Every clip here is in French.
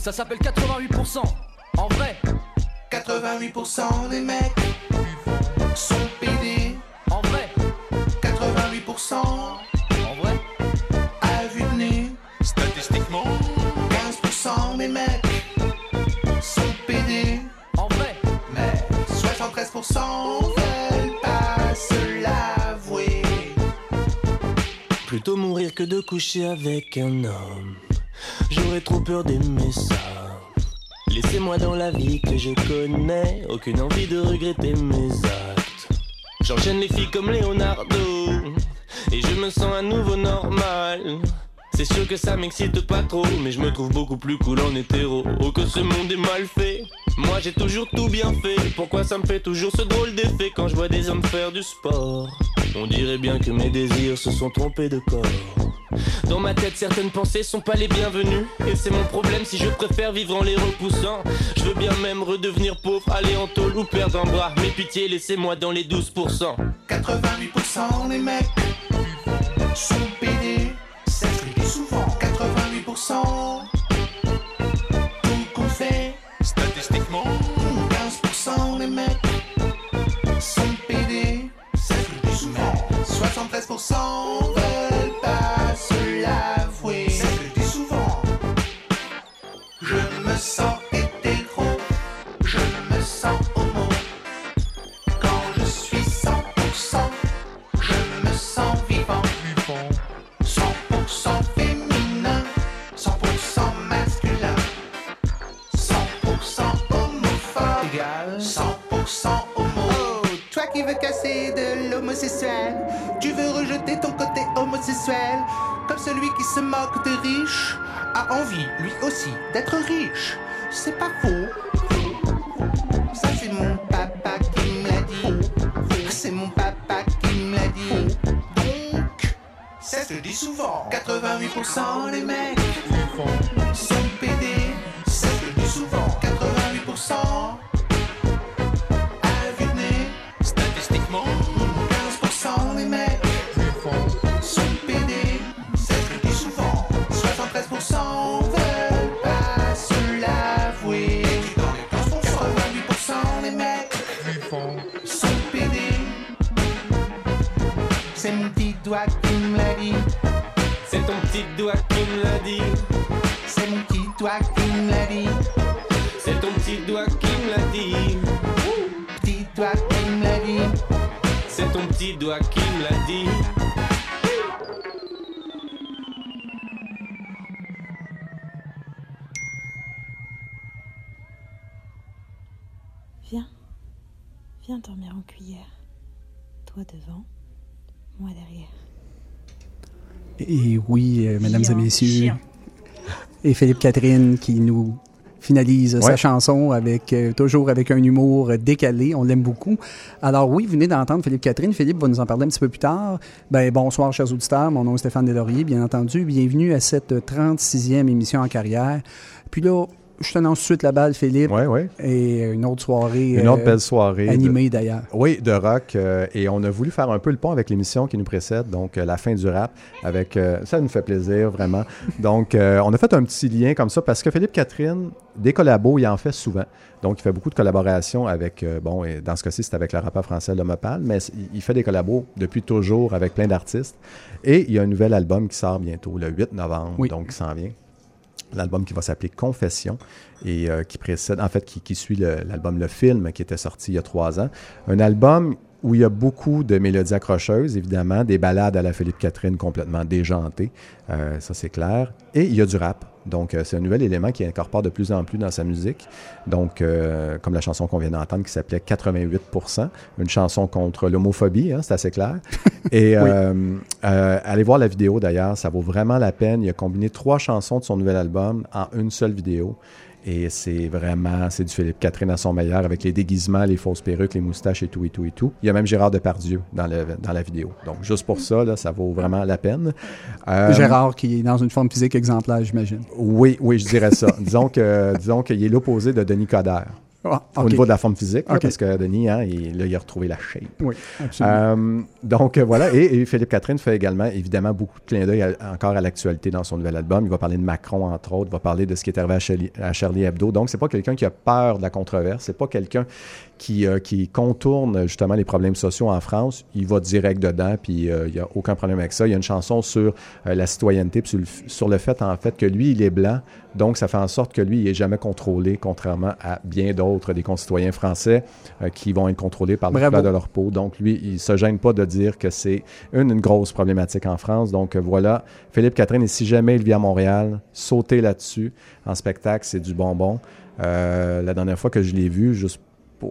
Ça s'appelle 88%. En vrai, 88% des mecs sont pédés. en vrai, 88% en vrai. à vue de nez. Statistiquement, 15% des mecs sont pédés. En vrai, Mais 73% veulent pas se l'avouer. Plutôt mourir que de coucher avec un homme. J'aurais trop peur d'aimer ça. Laissez-moi dans la vie que je connais. Aucune envie de regretter mes actes. J'enchaîne les filles comme Leonardo. Et je me sens à nouveau normal. C'est sûr que ça m'excite pas trop, mais je me trouve beaucoup plus cool en hétéro. Oh que ce monde est mal fait. Moi j'ai toujours tout bien fait. Pourquoi ça me fait toujours ce drôle d'effet quand je vois des hommes faire du sport? On dirait bien que mes désirs se sont trompés de corps. Dans ma tête, certaines pensées sont pas les bienvenues. Et c'est mon problème si je préfère vivre en les repoussant. Je veux bien même redevenir pauvre, aller en tôle ou perdre un bras. Mais pitié, laissez-moi dans les 12%. 88% des mecs sont pédés. C'est souvent. 88% tout qu'on fait. statistiquement, 15% des mecs sont pédés. C'est souvent. 73% comme celui qui se moque de riches, a envie lui aussi d'être riche. C'est pas faux. Ça c'est mon papa qui me l'a dit. C'est mon papa qui me l'a dit. Donc, que je dis souvent. 88% des mecs sont doigt qui me l'a dit. C'est ton petit doigt qui me l'a dit. C'est mon petit doigt qui me l'a dit. C'est ton petit doigt qui me l'a dit. Petit doigt qui me l'a dit. C'est ton petit doigt qui me l'a dit. Viens, viens dormir en cuillère. Toi devant, moi derrière. Et oui, euh, mesdames et messieurs, chiant. et Philippe Catherine qui nous finalise sa chanson avec euh, toujours avec un humour décalé. On l'aime beaucoup. Alors oui, vous venez d'entendre Philippe Catherine. Philippe va nous en parler un petit peu plus tard. Ben bonsoir, chers auditeurs. Mon nom est Stéphane Deslauriers, bien entendu. Bienvenue à cette 36e émission en carrière. Puis là, je t'annonce tout de suite la balle, Philippe. Oui, oui. Et une autre soirée. Une autre euh, belle soirée. de- Animée d'ailleurs. Oui, de rock. euh, et on a voulu faire un peu le pont avec l'émission qui nous précède, donc euh, la fin du rap. Avec, ça nous fait plaisir, vraiment. Donc, on a fait un petit lien comme ça parce que Philippe Catherine, des collabos, il en fait souvent. Donc, il fait beaucoup de collaborations avec, bon, et dans ce cas-ci, c'est avec le rappeur français Lomopal, mais il fait des collabos depuis toujours avec plein d'artistes. Et il y a un nouvel album qui sort bientôt, le 8 novembre, Oui. donc qui s'en vient. L'album qui va s'appeler Confession et euh, qui précède, en fait, qui, suit l'album Le Film qui était sorti il y a trois ans. Un album où il y a beaucoup de mélodies accrocheuses, évidemment, des ballades à la Philippe Catherine complètement déjantées, euh, ça c'est clair. Et il y a du rap. Donc, euh, c'est un nouvel élément qui incorpore de plus en plus dans sa musique. Donc, euh, comme la chanson qu'on vient d'entendre qui s'appelait 88 une chanson contre l'homophobie, hein, c'est assez clair. Et euh, allez voir la vidéo d'ailleurs, ça vaut vraiment la peine. Il a combiné trois chansons de son nouvel album en une seule vidéo. Et c'est vraiment, c'est du Philippe Catherine à son meilleur avec les déguisements, les fausses perruques, les moustaches et tout et tout et tout. Il y a même Gérard Depardieu dans, le, dans la vidéo. Donc, juste pour ça, là, ça vaut vraiment la peine. Euh, Gérard qui est dans une forme physique exemplaire, j'imagine. Oui, oui, je dirais ça. disons qu'il est l'opposé de Denis Coderre. Ah, Au niveau de la forme physique, là, parce que Denis, hein, il, là, il a retrouvé la shape. Oui, absolument. Euh, donc euh, voilà, et, et Philippe Catherine fait également évidemment beaucoup de clins d'œil encore à l'actualité dans son nouvel album. Il va parler de Macron entre autres, il va parler de ce qui est arrivé à Charlie, à Charlie Hebdo. Donc c'est pas quelqu'un qui a peur de la controverse, c'est pas quelqu'un qui, euh, qui contourne justement les problèmes sociaux en France. Il va direct dedans, puis euh, il y a aucun problème avec ça. Il y a une chanson sur la citoyenneté, puis sur le, sur le fait en fait que lui il est blanc, donc ça fait en sorte que lui il est jamais contrôlé, contrairement à bien d'autres des concitoyens français euh, qui vont être contrôlés par le couleur de leur peau. Donc, lui, il se gêne pas de dire que c'est une, une grosse problématique en France. Donc, euh, voilà, Philippe Catherine, et si jamais il vit à Montréal, sautez là-dessus. En spectacle, c'est du bonbon. Euh, la dernière fois que je l'ai vu, juste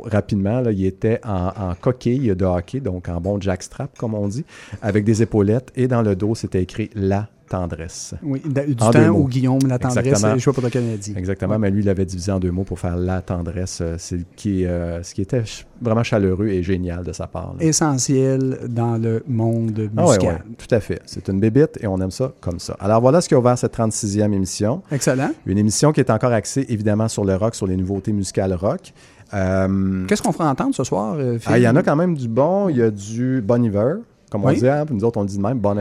rapidement, là, il était en, en coquille de hockey, donc en bon jackstrap, comme on dit, avec des épaulettes, et dans le dos, c'était écrit « La tendresse ». oui, du en temps où Guillaume, la tendresse, Exactement. jouait pour le Canadien. Exactement, mais lui, il l'avait divisé en deux mots pour faire la tendresse, euh, c'est qui, euh, ce qui était vraiment chaleureux et génial de sa part. là. Essentiel dans le monde Ah ouais, musical. ouais, tout à fait. C'est une bébite et on aime ça comme ça. Alors voilà ce qui a ouvert cette 36e émission. Excellent. Une émission qui est encore axée évidemment sur le rock, sur les nouveautés musicales rock. Euh, Qu'est-ce qu'on fera entendre ce soir, Phil? ah, il y en a quand même du bon. Il y a du Bon Iver, comme on dit. hein, nous autres, on le dit de même, Bon.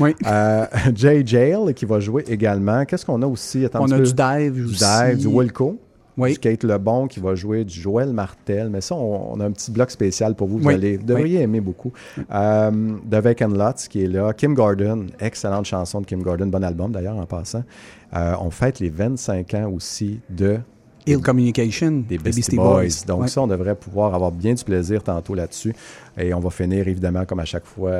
Oui. Euh, Jay Jail qui va jouer également. Qu'est-ce qu'on a aussi? Attends On a peu. du dive Du aussi. Dive, du Wilco. Oui. Du Kate Lebon qui va jouer du Joël Martel. Mais ça, on, on a un petit bloc spécial pour vous. Vous Oui. allez, vous devriez aimer beaucoup. Euh, The Vacant Lots qui est là. Kim Gordon, excellente chanson de Kim Gordon. Bon album d'ailleurs en passant. Euh, on fête les 25 ans aussi de Ill Communication, des des Beastie Boys. Donc Ouais. ça, on devrait pouvoir avoir bien du plaisir tantôt là-dessus. Et on va finir évidemment comme à chaque fois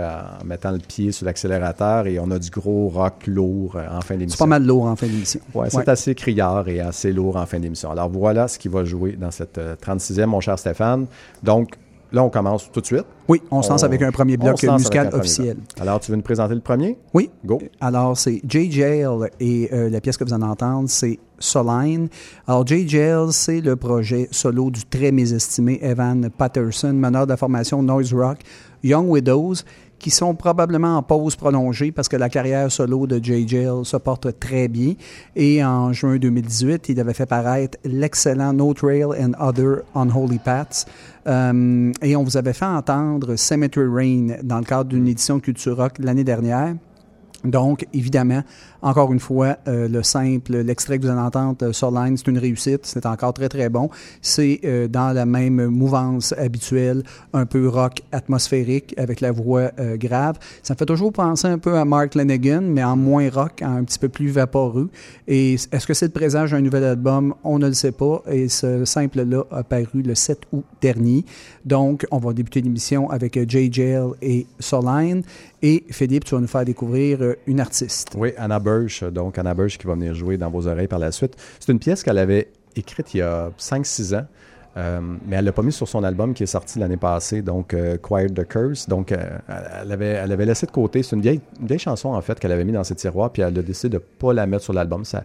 en mettant le pied sur l'accélérateur et on a du gros rock lourd euh, en fin d'émission. C'est pas mal lourd en fin d'émission. Ouais, c'est Ouais. assez criard et assez lourd en fin d'émission. Alors voilà ce qui va jouer dans cette euh, 36e, mon cher Stéphane. Donc là, on commence tout de suite. Oui, on se lance avec un premier bloc musical premier officiel. bloc. Alors tu veux nous présenter le premier? Oui. Go. Alors, c'est Jail et euh, la pièce que vous allez entendre, c'est Soline. Alors, Jail, c'est le projet solo du très mésestimé Evan Patterson, meneur de la formation Noise Rock Young Widows, qui sont probablement en pause prolongée parce que la carrière solo de Jay Jail se porte très bien. Et en juin 2018, il avait fait paraître l'excellent No Trail and Other Unholy Paths. Euh, et on vous avait fait entendre Cemetery Rain dans le cadre d'une édition Culture Rock l'année dernière. Donc, évidemment, encore une fois, euh, le simple, l'extrait que vous allez entendre euh, sur c'est une réussite. C'est encore très, très bon. C'est euh, dans la même mouvance habituelle, un peu rock atmosphérique avec la voix grave. Ça me fait toujours penser un peu à Mark Lanegan, mais en moins rock, un petit peu plus vaporeux. Et est-ce que c'est le présage d'un nouvel album? On ne le sait pas. Et ce simple-là a paru le 7 août dernier. Donc, on va débuter l'émission avec Jail et Soline. Et Philippe, tu vas nous faire découvrir une artiste. Oui, Anna Birch, donc Anna Birch qui va venir jouer dans vos oreilles par la suite. C'est une pièce qu'elle avait écrite il y a 5-6 ans, euh, mais elle l'a pas mis sur son album qui est sorti l'année passée, donc euh, Quiet the Curse. Donc, euh, elle, avait, elle avait laissé de côté. C'est une vieille, une chanson, en fait, qu'elle avait mis dans ses tiroirs, puis elle a décidé de ne pas la mettre sur l'album. Ça,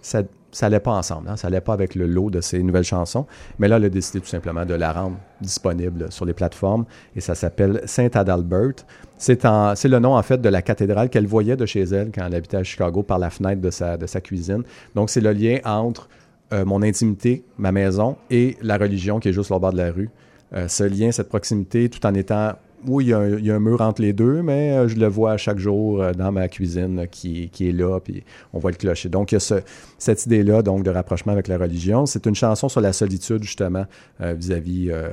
ça, ça allait pas ensemble, hein, ça allait pas avec le lot de ses nouvelles chansons. Mais là, elle a décidé tout simplement de la rendre disponible sur les plateformes et ça s'appelle Saint Adalbert. C'est le nom en fait de la cathédrale qu'elle voyait de chez elle quand elle habitait à Chicago par la fenêtre de sa, cuisine. Donc c'est le lien entre euh, mon intimité, ma maison et la religion qui est juste au bord de la rue. Euh, ce lien, cette proximité, tout en étant oui, il y, a un, mur entre les deux, mais euh, je le vois chaque jour dans ma cuisine qui, qui est là, puis on voit le clocher. Donc, il y a ce- cette idée-là donc de rapprochement avec la religion. C'est une chanson sur la solitude, justement, euh, vis-à-vis, euh,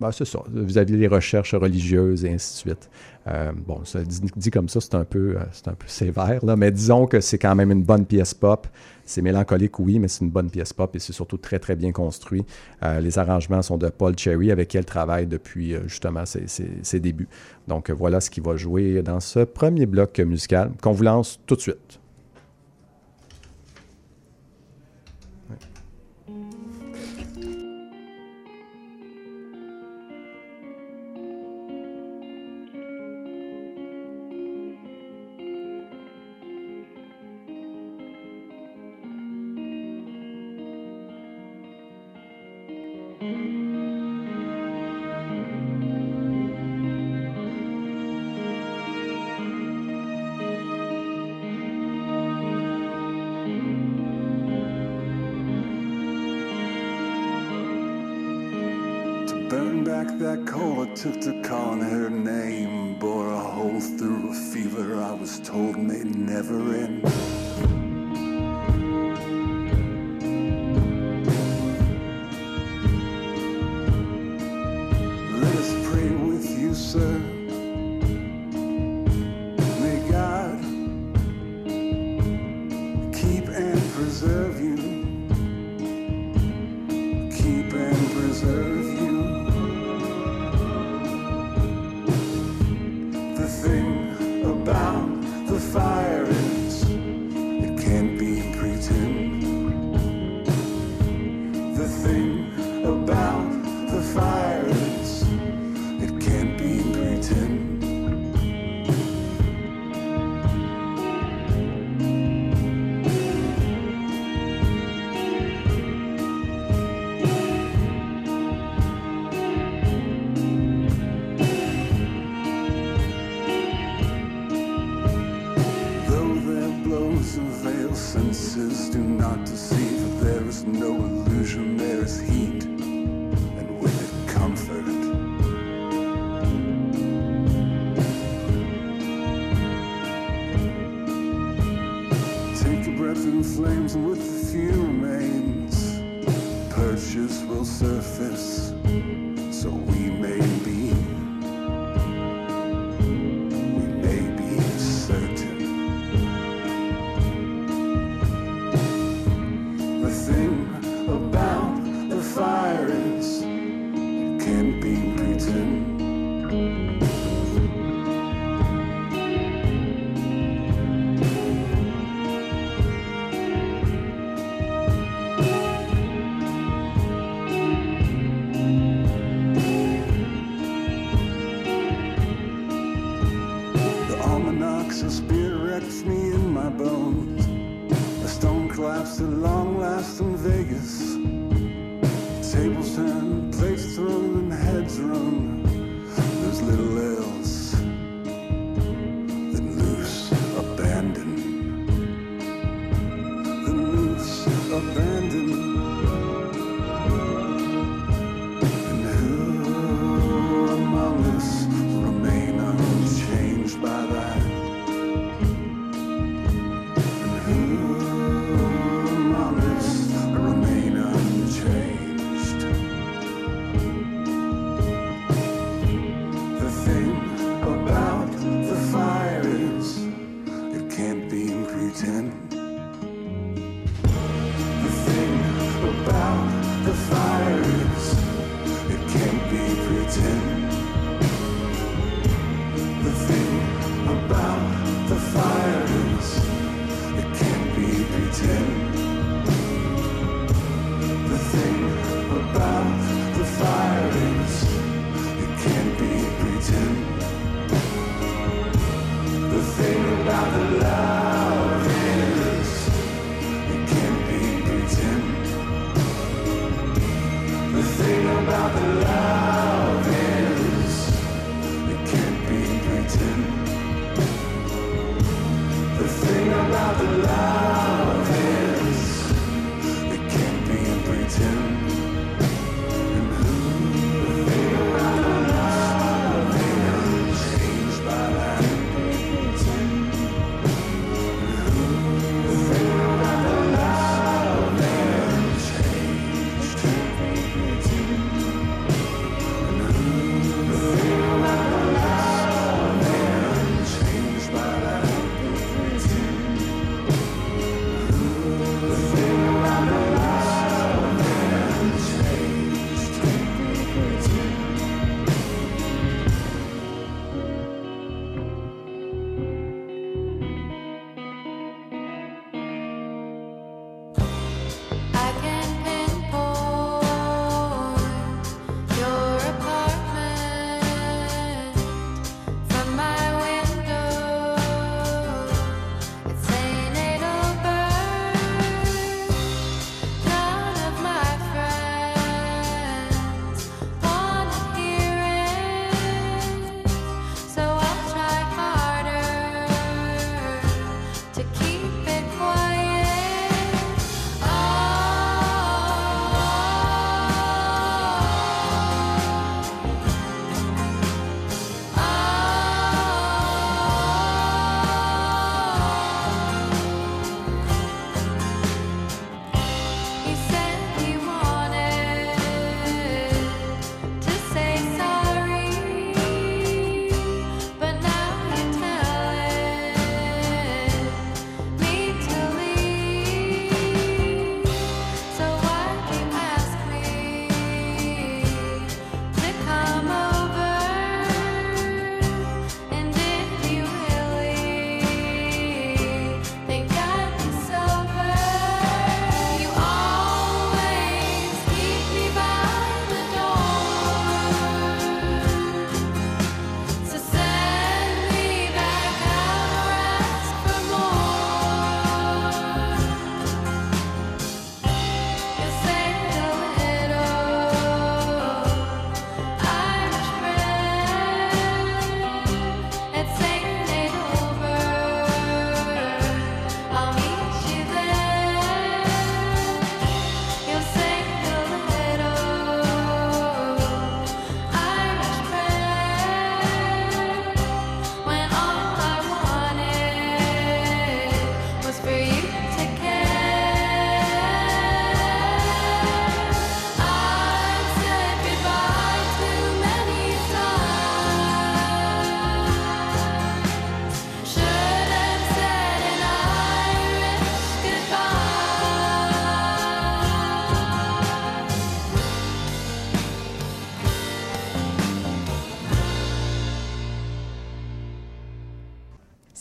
ben, vis-à-vis des recherches religieuses et ainsi de suite. Euh, bon, ça dit, comme ça, c'est un peu, euh, c'est un peu sévère, là, mais disons que c'est quand même une bonne pièce pop. C'est mélancolique, oui, mais c'est une bonne pièce pop et c'est surtout très, très bien construit. Les arrangements sont de Paul Cherry, avec qui elle travaille depuis justement ses, ses- débuts. Donc, voilà ce qui va jouer dans ce premier bloc musical qu'on vous lance tout de suite.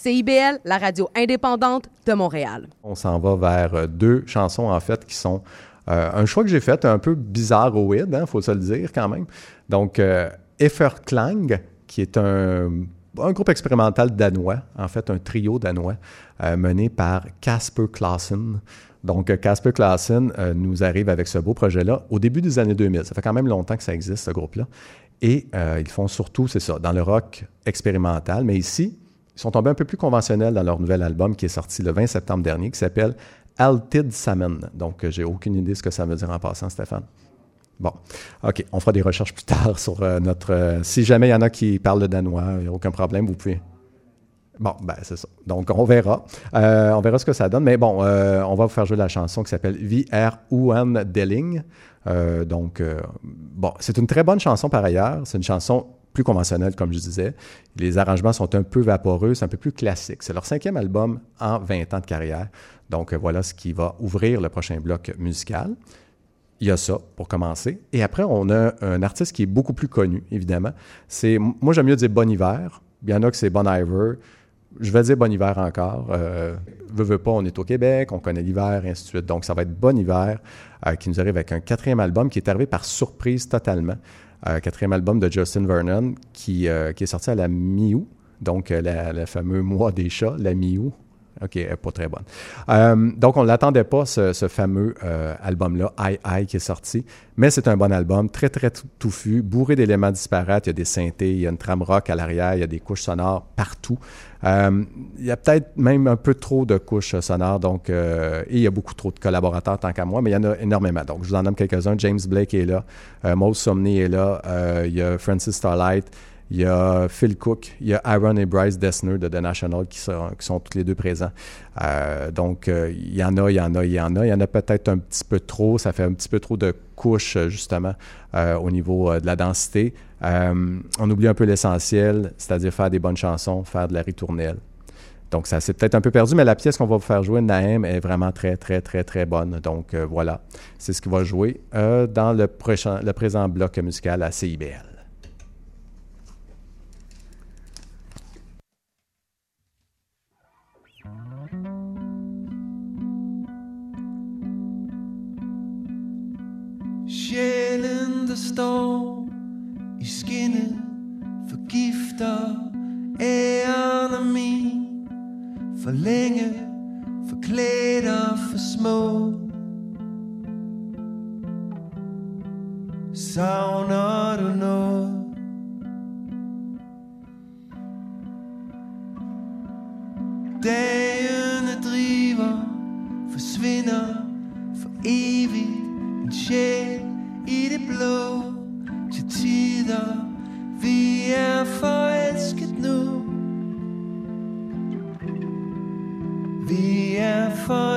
CIBL, la radio indépendante de Montréal. On s'en va vers euh, deux chansons, en fait, qui sont euh, un choix que j'ai fait, un peu bizarroïde, il hein, faut se le dire quand même. Donc, euh, Efferklang, qui est un, un, groupe expérimental danois, en fait, un trio danois, euh, mené par Casper Clausen. Donc, Casper Clausen nous arrive avec ce beau projet-là au début des années 2000. Ça fait quand même longtemps que ça existe, ce groupe-là. Et ils font surtout, c'est ça, dans le rock expérimental. Mais ici, ils sont tombés un peu plus conventionnels dans leur nouvel album qui est sorti le 20 septembre dernier, qui s'appelle Altid Salmon. Donc, euh, j'ai aucune idée de ce que ça veut dire en passant, Stéphane. Bon, OK, on fera des recherches plus tard sur euh, notre... euh, si jamais il y en a qui parlent le danois, il n'y a aucun problème, vous pouvez... Bon, ben c'est ça. Donc, on verra. On verra ce que ça donne. Mais bon, on va vous faire jouer la chanson qui s'appelle VR Uan Delling. Donc, bon, c'est une très bonne chanson par ailleurs. C'est une chanson plus conventionnelle, comme je disais. Les arrangements sont un peu vaporeux, c'est un peu plus classique. C'est leur cinquième album en 20 ans de carrière. Donc, euh, voilà ce qui va ouvrir le prochain bloc musical. Il y a ça pour commencer. Et après, on a un artiste qui est beaucoup plus connu, évidemment. C'est, moi, j'aime mieux dire Bon Hiver. Il y en a que c'est Bon Iver. Je vais dire Bon Hiver encore. Euh, veux, veux pas, on est au Québec, on connaît l'hiver, et ainsi de suite. Donc, ça va être Bon Hiver euh, qui nous arrive avec un quatrième album qui est arrivé par surprise totalement. Quatrième album de Justin Vernon qui, euh, qui est sorti à la mi-août. Donc, euh, la- le fameux mois des chats, la mi-août. OK, elle pas très bonne. Euh, donc, on ne l'attendait pas, ce, fameux euh, album-là, I, I, qui est sorti. Mais c'est un bon album, très, très tou- touffu, bourré d'éléments disparates. Il y a des synthés, il y a une trame rock à l'arrière, il y a des couches sonores partout. Euh, il y a peut-être même un peu trop de couches sonores, donc, et il y a beaucoup trop de collaborateurs tant qu'à moi, mais il y en a énormément. Donc, je vous en nomme quelques-uns. James Blake est là, Mose Somney est là, il y a Francis Starlight, il y a Phil Cook, il y a Aaron et Bryce Dessner de The National qui sont, tous les deux présents. Euh, donc, euh, il y en a, il y en a, il y en a. Il y en a peut-être un petit peu trop. Ça fait un petit peu trop de couches, euh, justement, au niveau de la densité. On oublie un peu l'essentiel, c'est-à-dire faire des bonnes chansons, faire de la ritournelle. Donc, ça s'est peut-être un peu perdu, mais la pièce qu'on va vous faire jouer, Naëm, est vraiment très, très, très, très bonne. Donc, voilà. C'est ce qui va jouer dans le, le présent bloc musical à CIBL. Sjælen, der står i skinnet Forgifter æren af min. For længe, forklædt og for små. Savner du noget? Dagene driver, forsvinder for evigt en sjæl i det blå til tider. Vi er forelsket nu. Vi er forelsket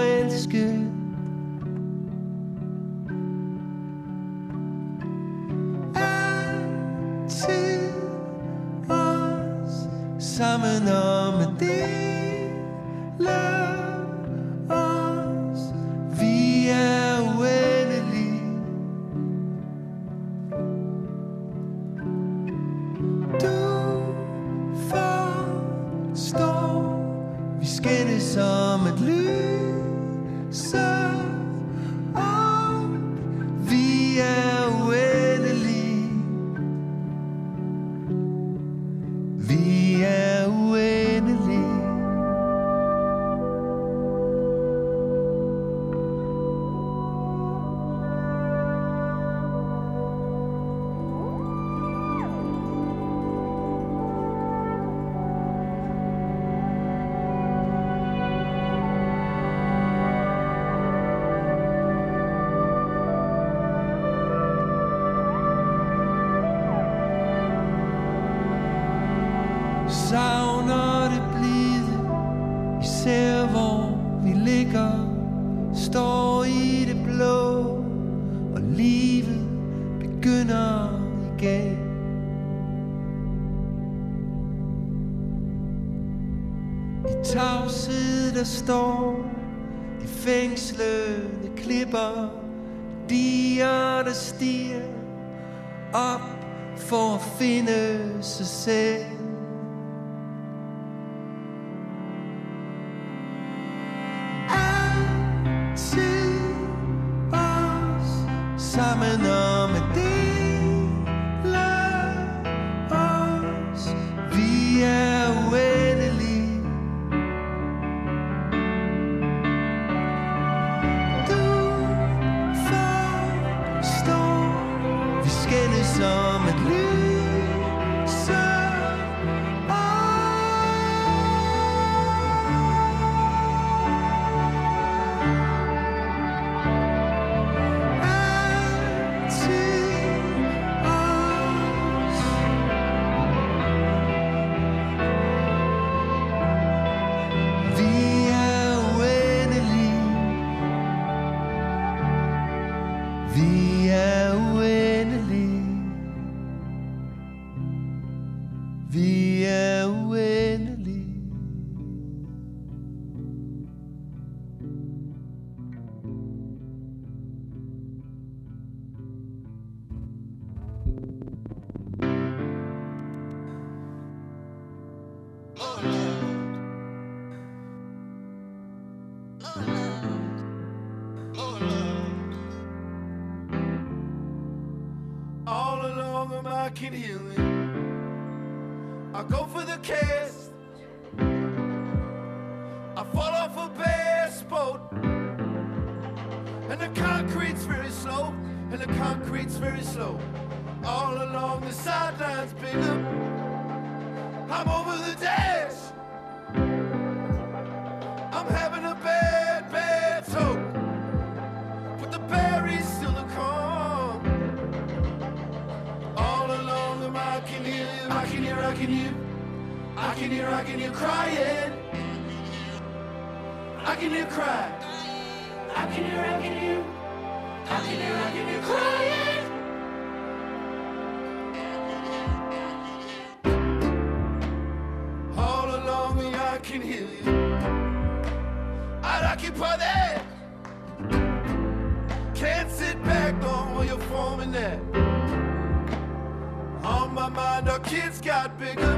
mind, our kids got bigger.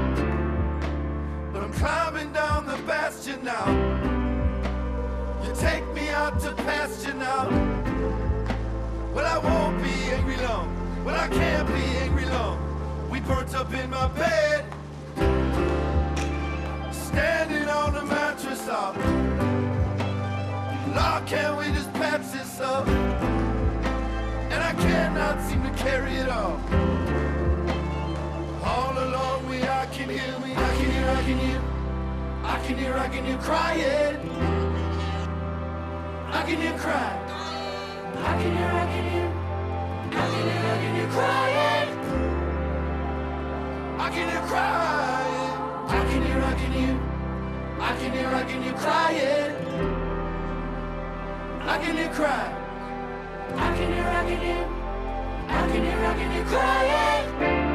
But I'm climbing down the bastion now. You take me out to pasture now. Well, I won't be angry long. Well, I can't be angry long. We burnt up in my bed. Standing on the mattress up. Lord, can we just patch this up? And I cannot seem to carry it. All hear, I can hear. I can hear, I can hear crying. I can hear cry. I can hear, I can hear. I can hear, I can hear crying. I can hear crying. I can hear, I can hear. I can hear, I can hear crying. I can hear cry. I can hear, I can hear. I can hear, I can hear crying.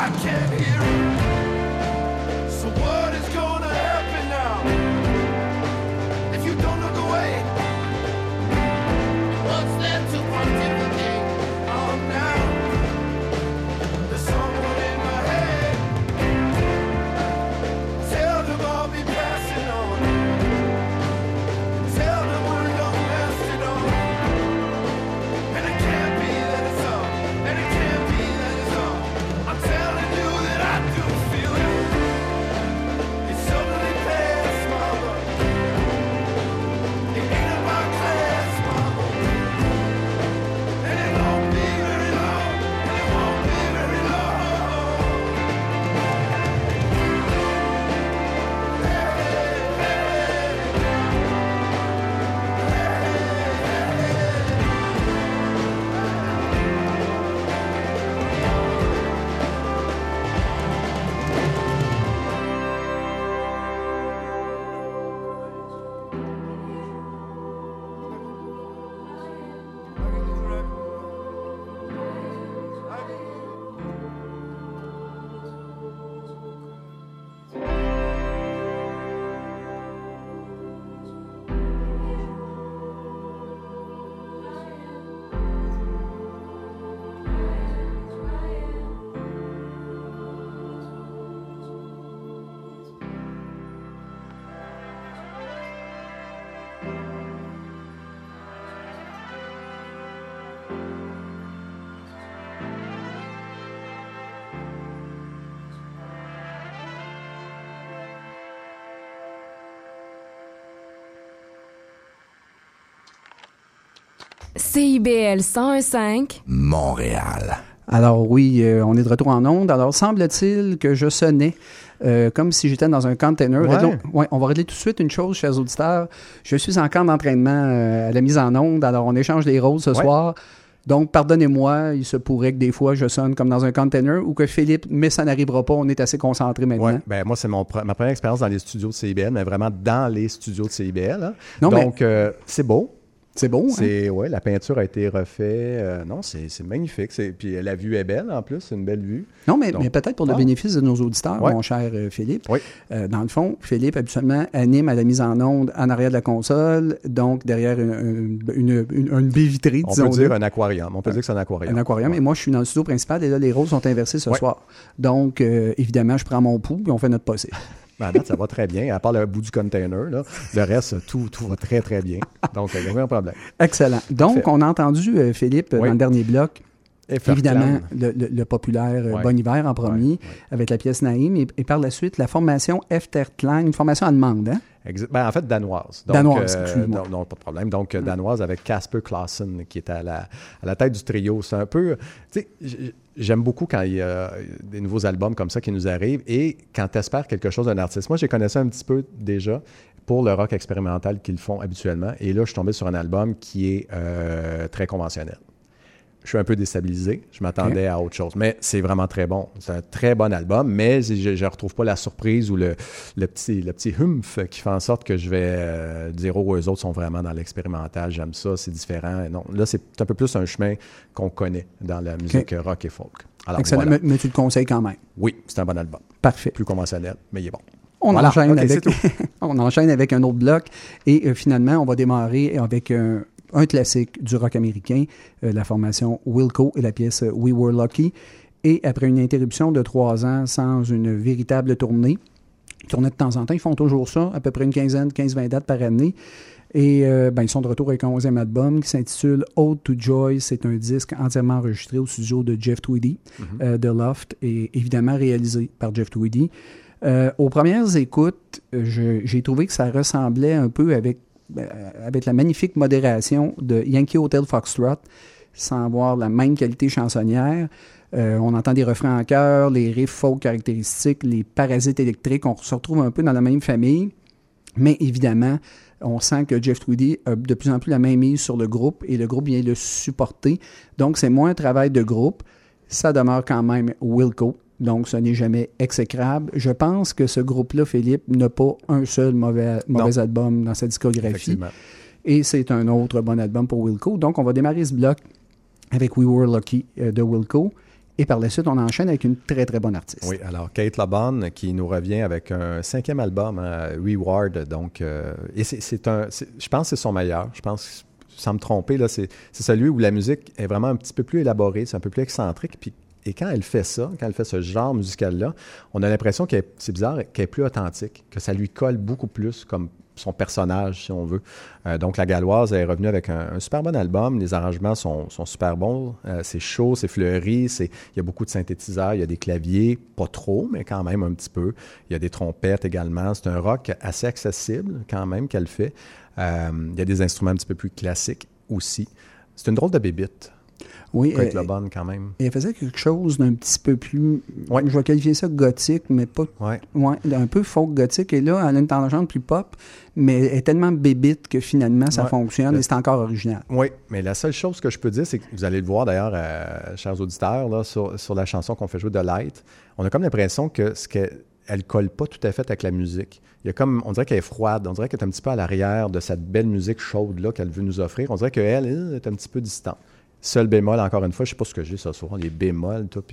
All around me, I can't hear it. CIBL 101.5. Montréal. Alors oui, euh, on est de retour en onde. Alors semble-t-il que je sonnais euh, comme si j'étais dans un container. Ouais. Réglons- ouais, on va régler tout de suite une chose, chers auditeurs. Je suis en camp d'entraînement euh, à la mise en onde. Alors on échange les rôles ce Ouais. soir. Donc, pardonnez-moi, il se pourrait que des fois je sonne comme dans un container ou que Philippe, mais ça n'arrivera pas. On est assez concentré maintenant. Ouais, ben moi, c'est mon ma première expérience dans les studios de CIBL, mais vraiment dans les studios de CIBL. hein. Non, mais- Donc, euh, c'est beau. C'est beau, hein? C'est, ouais, la peinture a été refaite. Euh, non, c'est, magnifique. Puis la vue est belle, en plus. C'est une belle vue. Non, mais, Donc- mais peut-être pour le bénéfice de nos auditeurs, Ouais. mon cher euh, Philippe. Oui. Euh, dans le fond, Philippe, habituellement, anime à la mise en onde en arrière de la console, donc derrière une, une, une, une- une baie vitrée, On peut dire un aquarium. On peut dire que c'est un aquarium. un aquarium. Ouais. Et moi, je suis dans le studio principal et là, les rôles sont inversés ce Ouais. soir. Donc, évidemment, je prends mon pouls et on fait notre possible. Ben, date, ça va très bien. À part le bout du container, là, le reste, tout, tout va très, très bien. Donc, il n'y a aucun problème. Excellent. Donc, Parfait. on a entendu, euh, Philippe, Oui. dans le dernier bloc, évidemment, le, le- le populaire euh, Ouais. Bon Hiver en premier, avec la pièce Naïm, et, et par la suite, la formation Efterklang, une formation allemande, hein? Ben, en fait, danoise. Donc, Danoise, euh, non, non, pas de problème. Donc, euh, danoise avec Casper Clausen, qui est à la, à la tête du trio. C'est un peu. Tu sais, j'aime beaucoup quand il y a des nouveaux albums comme ça qui nous arrivent et quand tu espères quelque chose d'un artiste. Moi, j'ai connaissais un petit peu déjà pour le rock expérimental qu'ils font habituellement. Et là, je suis tombé sur un album qui est euh, très conventionnel. Je suis un peu déstabilisé. Je m'attendais à autre chose. Mais c'est vraiment très bon. C'est un très bon album, mais je ne retrouve pas la surprise ou le, le petit, le petit humph qui fait en sorte que je vais euh, dire oh, eux autres sont vraiment dans l'expérimental, j'aime ça, c'est différent. Non, là, c'est un peu plus un chemin qu'on connaît dans la musique rock et folk. Alors, Excellent. voilà. Mais, mais tu le conseilles quand même. Oui, c'est un bon album. Parfait. Plus conventionnel, mais il est bon. On, Voilà. enchaîne avec, on enchaîne avec un autre bloc et euh, finalement, on va démarrer avec un, un classique du rock américain, euh, la formation Wilco et la pièce We Were Lucky. Et après une interruption de trois ans sans une véritable tournée, ils tournaient de temps en temps, ils font toujours ça, à peu près une quinzaine, 15-20 dates par année. Et euh, ben, ils sont de retour avec un onzième album qui s'intitule Ode to Joy. C'est un disque entièrement enregistré au studio de Jeff Tweedy, euh, de Loft, et évidemment réalisé par Jeff Tweedy. Euh, aux premières écoutes, j'ai trouvé que ça ressemblait un peu avec, avec la magnifique modération de Yankee Hotel Foxtrot, sans avoir la même qualité chansonnière. Euh, on entend des refrains en chœur, les riffs folk caractéristiques, les parasites électriques, on se retrouve un peu dans la même famille. Mais évidemment, on sent que Jeff Tweedy a de plus en plus la main mise sur le groupe et le groupe vient le supporter. Donc, c'est moins un travail de groupe. Ça demeure quand même Wilco. Donc, ce n'est jamais exécrable. Je pense que ce groupe-là, Philippe, n'a pas un seul mauvais, mauvais album dans sa discographie. Et c'est un autre bon album pour Wilco. Donc, on va démarrer ce bloc avec We Were Lucky euh, de Wilco. Et par la suite, on enchaîne avec une très, très bonne artiste. Oui, alors Kate LeBon qui nous revient avec un cinquième album, hein, Reward. Donc, euh, et c'est- un, je pense que c'est son meilleur. Je pense, sans me tromper, là, c'est celui où la musique est vraiment un petit peu plus élaborée, c'est un peu plus excentrique. Puis, et quand elle fait ça, quand elle fait ce genre musical-là, on a l'impression qu'elle, c'est bizarre, qu'elle est plus authentique, que ça lui colle beaucoup plus comme son personnage, si on veut. Euh, donc, la Galloise est revenue avec un, super bon album. Les arrangements sont, super bons. Euh, c'est chaud, c'est fleuri. Il y a beaucoup de synthétiseurs, il y a des claviers, pas trop, mais quand même un petit peu. Il y a des trompettes également. C'est un rock assez accessible, quand même, qu'elle fait. Euh, il y a des instruments un petit peu plus classiques aussi. C'est une drôle de bébite. Oui, Kate euh, LeBon, quand même. Et elle faisait quelque chose d'un petit peu plus. Je vais qualifier ça gothique, mais pas. Ouais. un peu folk gothique. Et là, elle a une tangente plus pop, mais elle est tellement bébite que finalement, ça Ouais. fonctionne et c'est encore original. Oui, mais la seule chose que je peux dire, c'est que vous allez le voir d'ailleurs, euh, chers auditeurs, là, sur, sur la chanson qu'on fait jouer de Light, on a comme l'impression que ce qu'elle elle colle pas tout à fait avec la musique. Il y a comme, on dirait qu'elle est froide, on dirait qu'elle est un petit peu à l'arrière de cette belle musique chaude là qu'elle veut nous offrir. On dirait qu'elle elle, est un petit peu distante. Seul bémol, encore une fois, je sais pas ce que j'ai ce soir, les bémols, tout.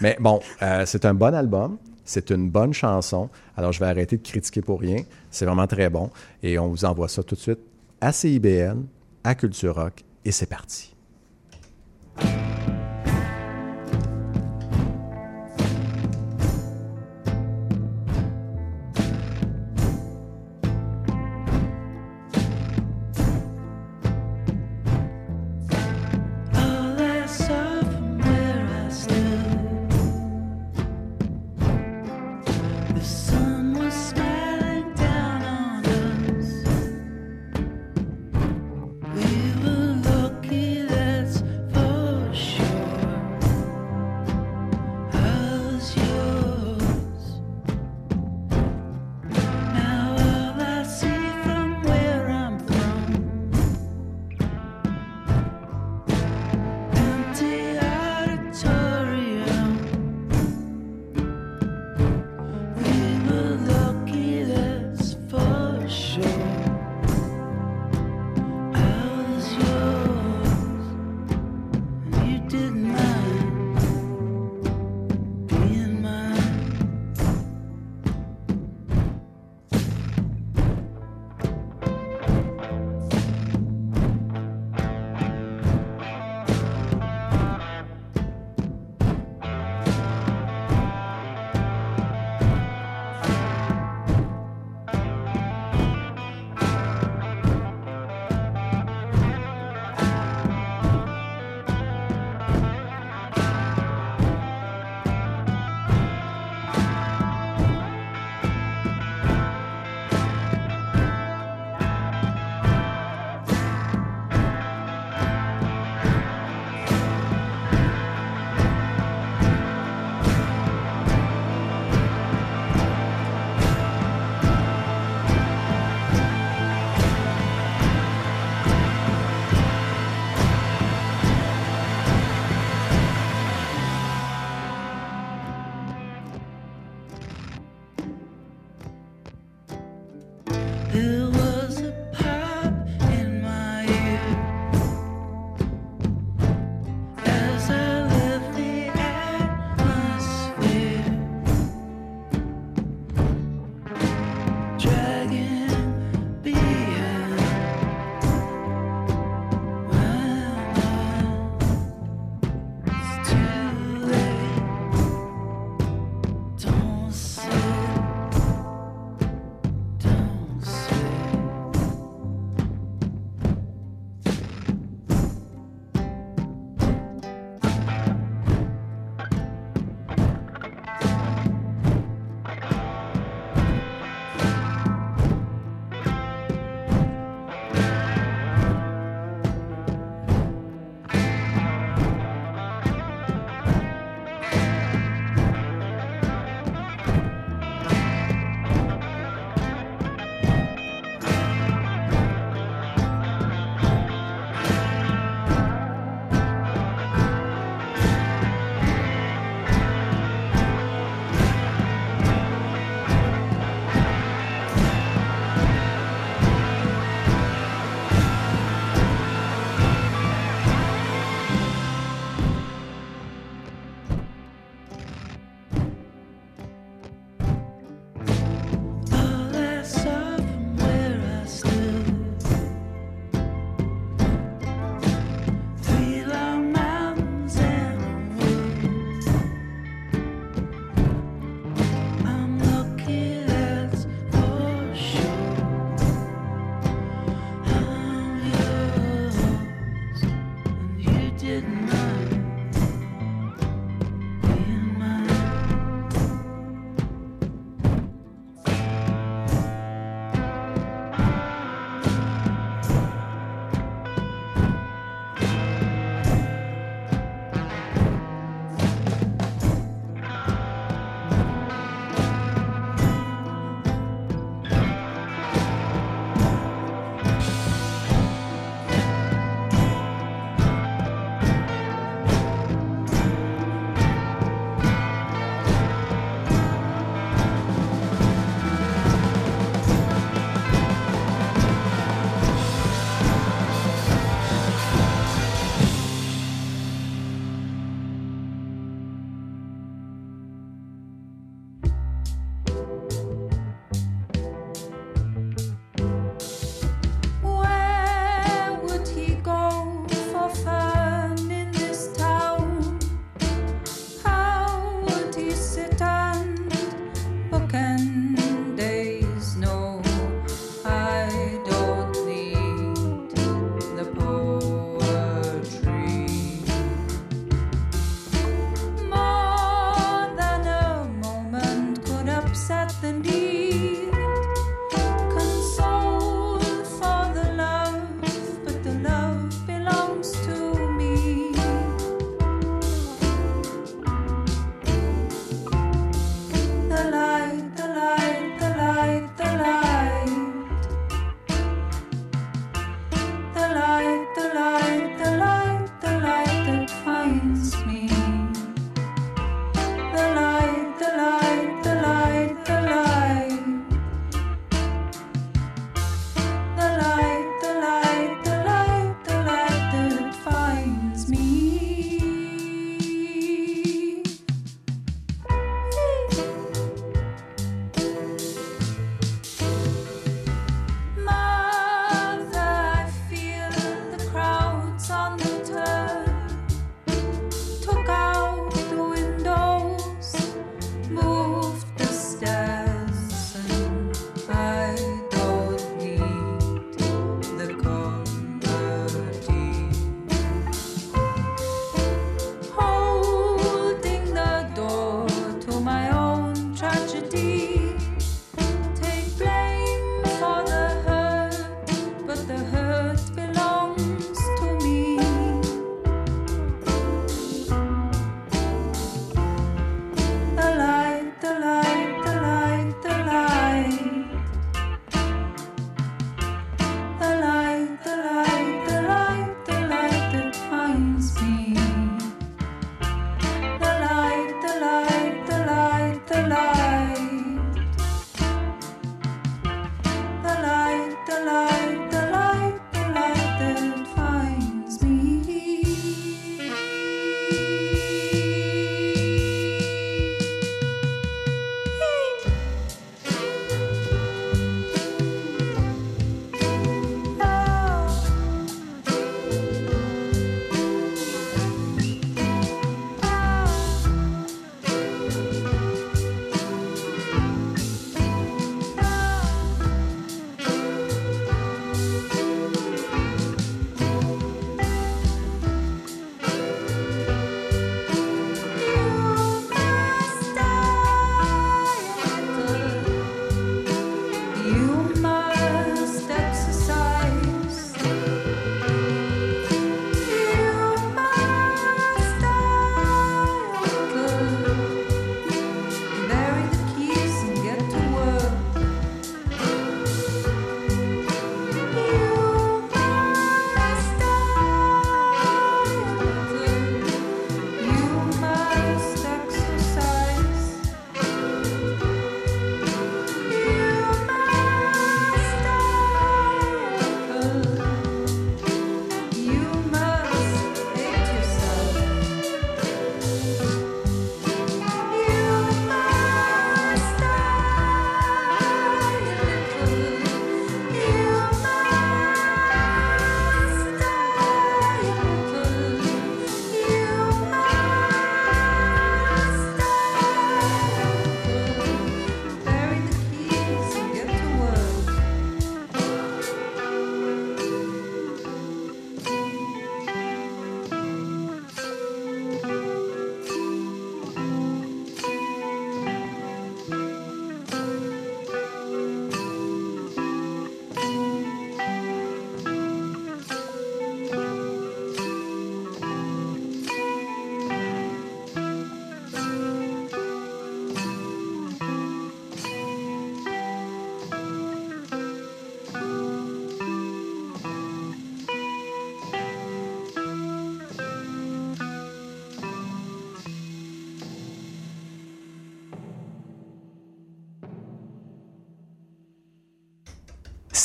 Mais bon, euh, c'est un bon album, c'est une bonne chanson. Alors, je vais arrêter de critiquer pour rien. C'est vraiment très bon. Et on vous envoie ça tout de suite à CIBL, à Culture Rock, et c'est parti.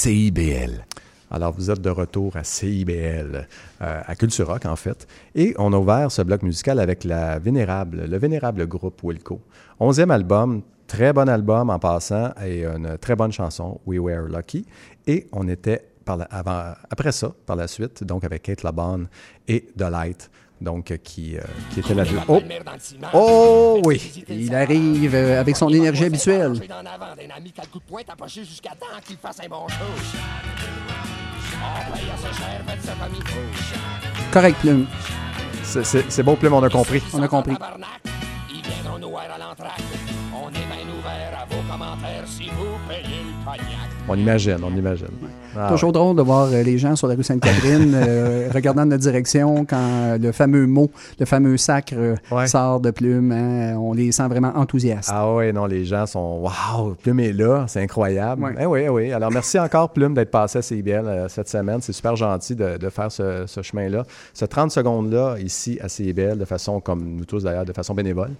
CIBL. Alors, vous êtes de retour à CIBL, euh, à Culture Rock, en fait. Et on a ouvert ce bloc musical avec vénérable, le vénérable groupe Wilco. Onzième album, très bon album en passant, et une très bonne chanson, We Were Lucky. Et on était après ça, par la suite, donc avec Kate Labonne et The donc euh, qui, euh, qui était là Oh! Oh oui, il arrive euh, avec son énergie habituelle. Correct, Plume. C'est- bon, Plume, on a compris. On a compris. On imagine, on imagine. Ah, Toujours drôle de voir euh, les gens sur la rue Sainte-Catherine euh, regardant notre direction quand euh, le fameux mot, le fameux sacre euh, sort de plume. hein. on les sent vraiment enthousiastes. Ah oui, non, les gens sont Waouh, Plume est là, c'est incroyable. Ouais. Eh oui, eh oui. Alors merci encore, Plume, d'être passé à CIBL euh, cette semaine. C'est super gentil de, de faire ce, ce chemin-là. Ce 30 secondes-là, ici à CIBL, de façon, comme nous tous d'ailleurs, de façon bénévole.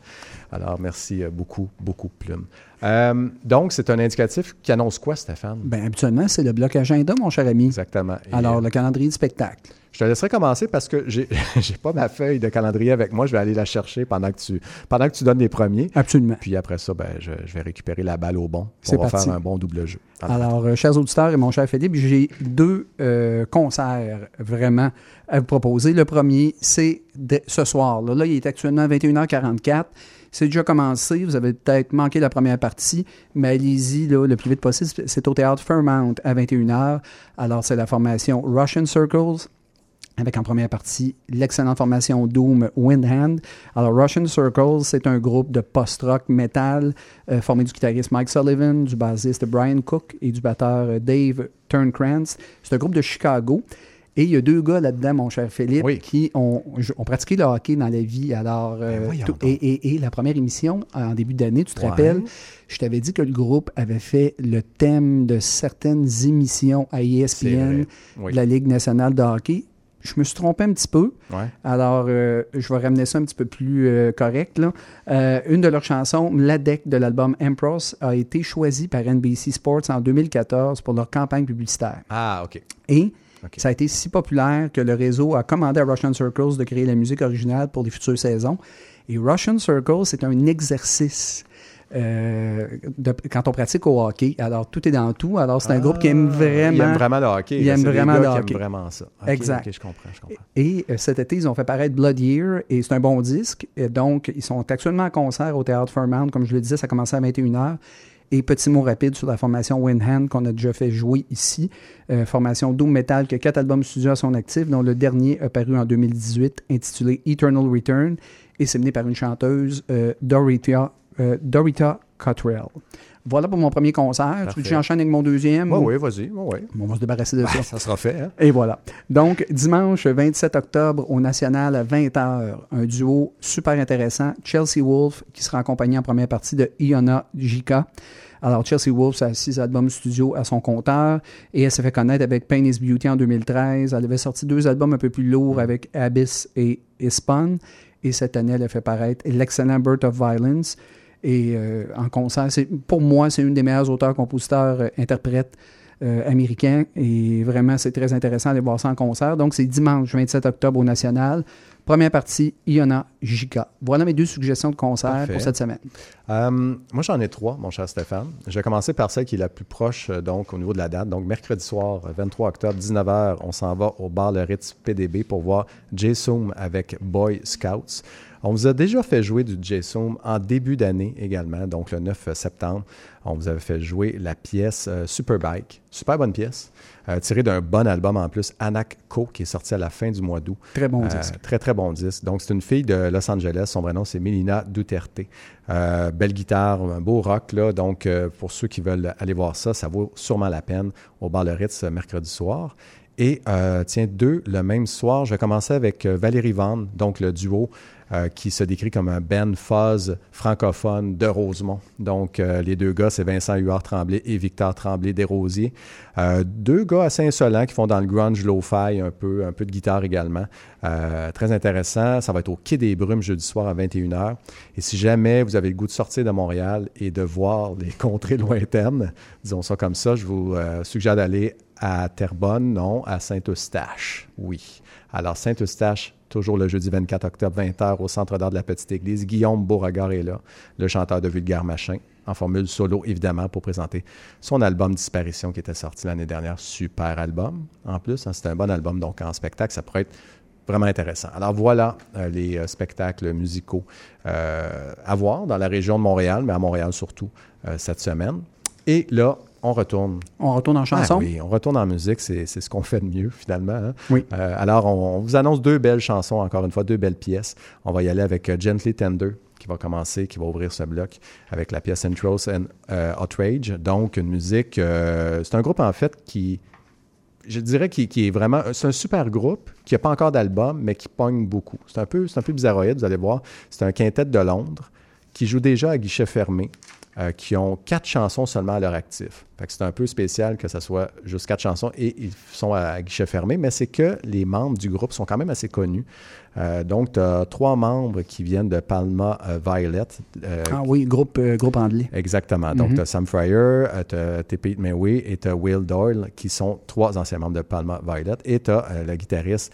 Alors merci euh, beaucoup, beaucoup, Plume. Euh, donc, c'est un indicatif qui annonce quoi, Stéphane? Ben, habituellement, c'est le bloc agenda, mon cher ami. Exactement. Et, Alors, euh, le calendrier de spectacle. Je te laisserai commencer parce que j'ai j'ai pas ma feuille de calendrier avec moi. Je vais aller la chercher pendant que tu, pendant que tu donnes les premiers. Absolument. Puis après ça, ben, je, je vais récupérer la balle au bon. C'est On va parti. faire un bon double jeu. Alors, euh, chers auditeurs et mon cher Philippe, j'ai deux euh, concerts vraiment à vous proposer. Le premier, c'est ce soir. Là, Là, il est actuellement 21h44. C'est déjà commencé. Vous avez peut-être manqué la première partie, mais allez-y le plus vite possible. C'est au théâtre Fairmount à 21h. Alors, c'est la formation Russian Circles avec en première partie l'excellente formation Doom Windhand. Alors, Russian Circles, c'est un groupe de post-rock metal euh, formé du guitariste Mike Sullivan, du bassiste Brian Cook et du batteur euh, Dave Turnkrantz. C'est un groupe de Chicago. Et il y a deux gars là-dedans, mon cher Philippe, qui ont, ont pratiqué le hockey dans la vie. Alors, euh, tout- et, et- et la première émission, en début d'année, tu te Ouais. rappelles, je t'avais dit que le groupe avait fait le thème de certaines émissions à E ESPN. Oui. de la Ligue nationale de hockey. Je me suis trompé un petit peu. Ouais. Alors, euh, je vais ramener ça un petit peu plus euh, correct. là. Euh, une de leurs chansons, l'ADEC de l'album Empress, a été choisie par NBC Sports en 2014 pour leur campagne publicitaire. Ah, OK. Et ça a été si populaire que le réseau a commandé à Russian Circles de créer la musique originale pour les futures saisons. Et Russian Circles, c'est un exercice. euh, de- quand on pratique au hockey, alors tout est dans tout. Alors c'est un groupe qui aime vraiment. Il aime vraiment le hockey. Il là. aime vraiment le qui aiment hockey. vraiment ça. OK, exact. Je comprends, je comprends. Et euh, cet été, ils ont fait paraître Blood Year et c'est un bon disque. Et donc, ils sont actuellement en concert au Théâtre Fairmount. Comme je le disais, ça commençait à 21h. Et petit mot rapide sur la formation Windhand qu'on a déjà fait jouer ici. Euh, formation Doom Metal qui a quatre albums studio à son actif, dont le dernier paru en 2018, intitulé Eternal Return. Et c'est mené par une chanteuse, euh, Dorita, euh, Dorita Cottrell. Voilà pour mon premier concert. Tu veux Parfait. que j'enchaîne avec mon deuxième? Oui, ou- oui, vas-y. Oui, oui. Bon, on va se débarrasser de Ben, ça. ça sera fait. Hein? Et voilà. Donc, dimanche 27 octobre au National à 20h, un duo super intéressant, Chelsea Wolf, qui sera accompagné en première partie de Iona Jika. Alors, Chelsea Wolf, a six albums studio à son compteur et elle s'est fait connaître avec Pain is Beauty en 2013. Elle avait sorti deux albums un peu plus lourds avec Abyss et Ispun. Et cette année, elle a fait paraître l'excellent Birth of Violence. Et euh, en concert, pour moi, c'est une des meilleures auteurs, compositeurs, euh, interprètes euh, américains. Et vraiment, c'est très intéressant d'aller voir ça en concert. Donc, c'est dimanche 27 octobre au National. Première partie, Iona Jika. Voilà mes deux suggestions de concert Parfait. pour cette semaine. Euh, moi, j'en ai trois, mon cher Stéphane. Je vais commencer par celle qui est la plus proche, donc, au niveau de la date. Donc, mercredi soir, euh, 23 octobre, 19h, on s'en va au bar Le Ritz PDB pour voir J-Soom avec Boy Scouts. On vous a déjà fait jouer du J-Soom en début d'année également, donc le 9 septembre. On vous avait fait jouer la pièce euh, Superbike. Super bonne pièce, euh, tirée d'un bon album en plus, Anak Co, qui est sorti à la fin du mois d'août. Très bon Euh, disque. Très, très bon disque. Donc, c'est une fille de Los Angeles. Son vrai nom, c'est Melina Duterte. Euh, belle guitare, un beau rock. Là. Donc, euh, pour ceux qui veulent aller voir ça, ça vaut sûrement la peine au Bar Le Ritz euh, mercredi soir. Et euh, tiens, deux, le même soir, je vais commencer avec euh, Valérie Vaughan, donc le duo euh, qui se décrit comme un Ben Fuzz francophone de Rosemont. Donc, euh, les deux gars, c'est Vincent Huard-Tremblay et Victor Tremblay Desrosiers. Euh, deux gars assez insolents qui font dans le grunge lo-fi un peu, un peu de guitare également. Euh, très intéressant. Ça va être au Quai des Brumes jeudi soir à 21h. Et si jamais vous avez le goût de sortir de Montréal et de voir les contrées lointaines, disons ça comme ça, je vous suggère d'aller à Terrebonne, non, à Saint-Eustache, oui. Alors, Saint-Eustache, toujours le jeudi 24 octobre, 20h, au Centre d'art de la Petite Église. Guillaume Beauregard est là, le chanteur de Vulgaire Machin, en formule solo, évidemment, pour présenter son album Disparition qui était sorti l'année dernière. Super album, en plus. hein, c'est un bon album, donc en spectacle, ça pourrait être vraiment intéressant. Alors voilà euh, les euh, spectacles musicaux euh, à voir dans la région de Montréal, mais à Montréal surtout cette semaine. Et là, on retourne. On retourne en chanson? Ah oui, on retourne en musique, c'est ce qu'on fait de mieux finalement. hein. Oui. Euh, alors, on, on vous annonce deux belles chansons, encore une fois, deux belles pièces. On va y aller avec euh, Gently Tender qui va commencer, qui va ouvrir ce bloc avec la pièce Intros and euh, Outrage. Donc, une musique, euh, c'est un groupe en fait qui, je dirais, qui, qui est vraiment, c'est un super groupe qui n'a pas encore d'album, mais qui pogne beaucoup. C'est un peu, c'est un peu bizarroïde, vous allez voir. C'est un quintet de Londres qui joue déjà à guichet fermé, euh, qui ont quatre chansons seulement à leur actif. C'est un peu spécial que ce soit juste quatre chansons et ils sont à, guichet fermé, mais c'est que les membres du groupe sont quand même assez connus. Euh, donc, tu as trois membres qui viennent de Palma euh, Violet. Ah oui, groupe, groupe anglais. Exactement. Donc, Mhm. tu as Sam Fryer, tu as Pete Mewey et tu as Will Doyle, qui sont trois anciens membres de Palma Violet. Et tu as la guitariste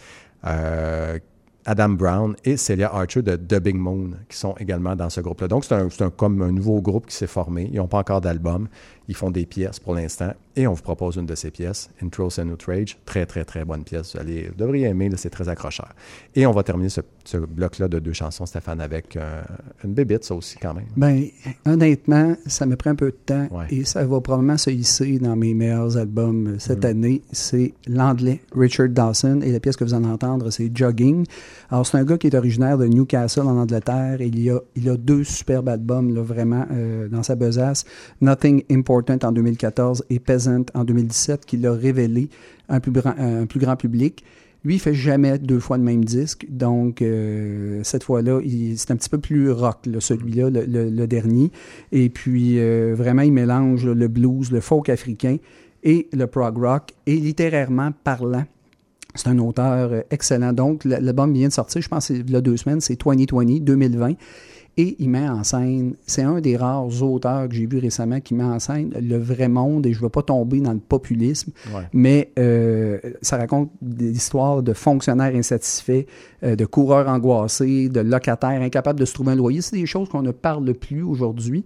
Adam Brown et Celia Archer de Dubbing Moon, qui sont également dans ce groupe-là. Donc, c'est un, comme un nouveau groupe qui s'est formé. Ils n'ont pas encore d'album. Ils font des pièces pour l'instant. Et on vous propose une de ces pièces, Intros and Outrage. Très, très, très bonne pièce. Vous, allez, vous devriez aimer, c'est très accrocheur. Et on va terminer ce, ce bloc-là de deux chansons, Stéphane, avec euh, une bébite, ça aussi, quand même. Ben, honnêtement, ça me prend un peu de temps Ouais. et ça va probablement se hisser dans mes meilleurs albums euh, cette Mhm. année. C'est l'anglais Richard Dawson et la pièce que vous allez entendre, c'est Jogging. Alors, c'est un gars qui est originaire de Newcastle en Angleterre et il y a, il a deux superbes albums, là, vraiment, euh, dans sa besace. Nothing Important en 2014 et Peasant en 2017 qui l'a révélé à un plus, grand, public. Lui, il fait jamais deux fois le même disque. Donc, euh, cette fois-là, c'est un petit peu plus rock, là, celui-là, le, dernier. Et puis, euh, vraiment, il mélange le blues, le folk africain et le prog rock. Et littérairement parlant, c'est un auteur euh, excellent. Donc, l'album vient de sortir, je pense, il y a deux semaines, c'est 2020, 2020. Et il met en scène, c'est un des rares auteurs que j'ai vu récemment qui met en scène le vrai monde, et je ne veux pas tomber dans le populisme, Ouais. mais euh, ça raconte des histoires de fonctionnaires insatisfaits, euh, de coureurs angoissés, de locataires incapables de se trouver un loyer. C'est des choses qu'on ne parle plus aujourd'hui.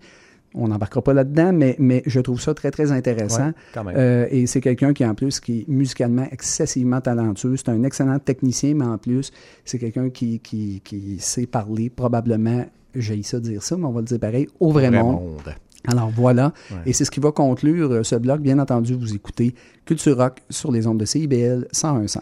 On n'embarquera pas là-dedans, mais, mais je trouve ça très, très intéressant. Ouais, quand même. Euh, et c'est quelqu'un qui, en plus, qui est musicalement excessivement talentueux. C'est un excellent technicien, mais en plus, c'est quelqu'un qui, qui, qui sait parler probablement, j'ai ça dire ça, mais on va le dire pareil, au vrai, Vrai monde. monde. Alors voilà, Ouais. et c'est ce qui va conclure euh, ce bloc. Bien entendu, vous écoutez Culture Rock sur les ondes de CIBL 101.5.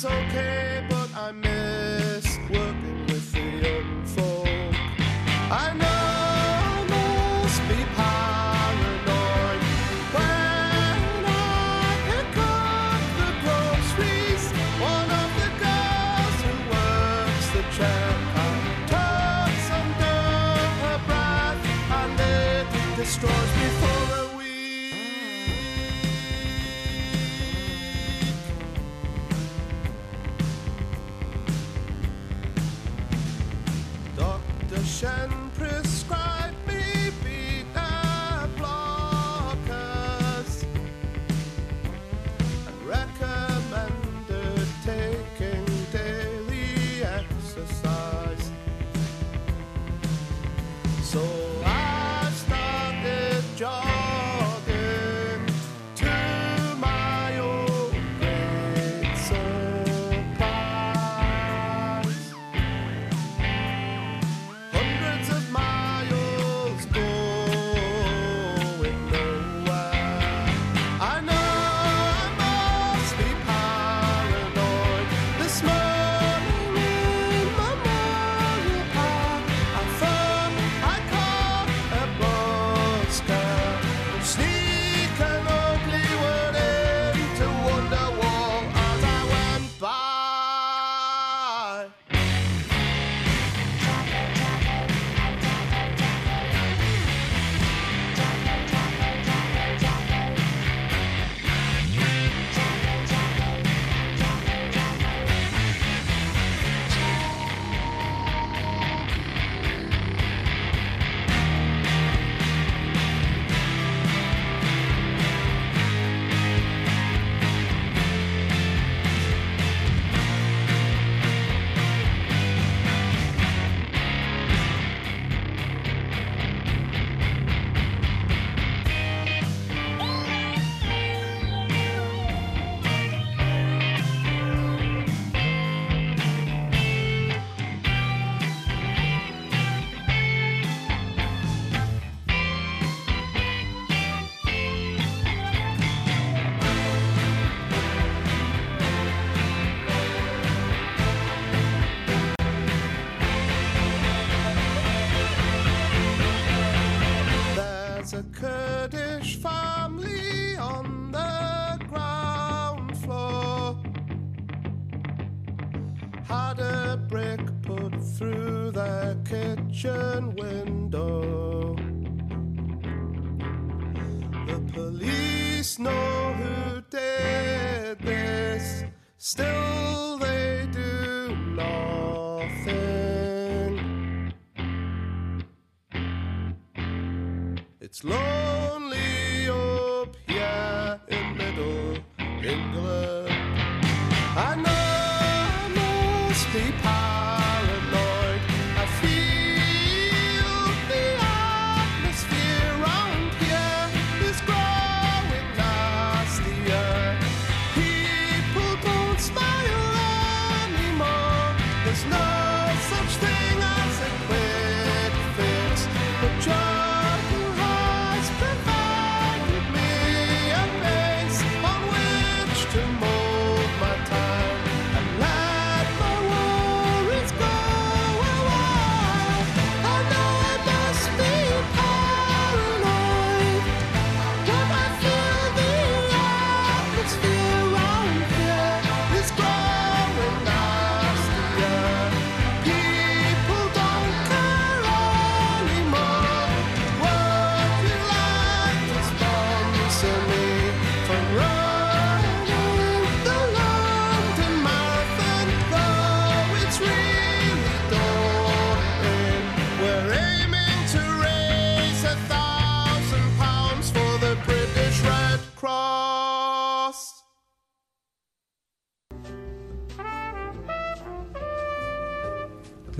is okay,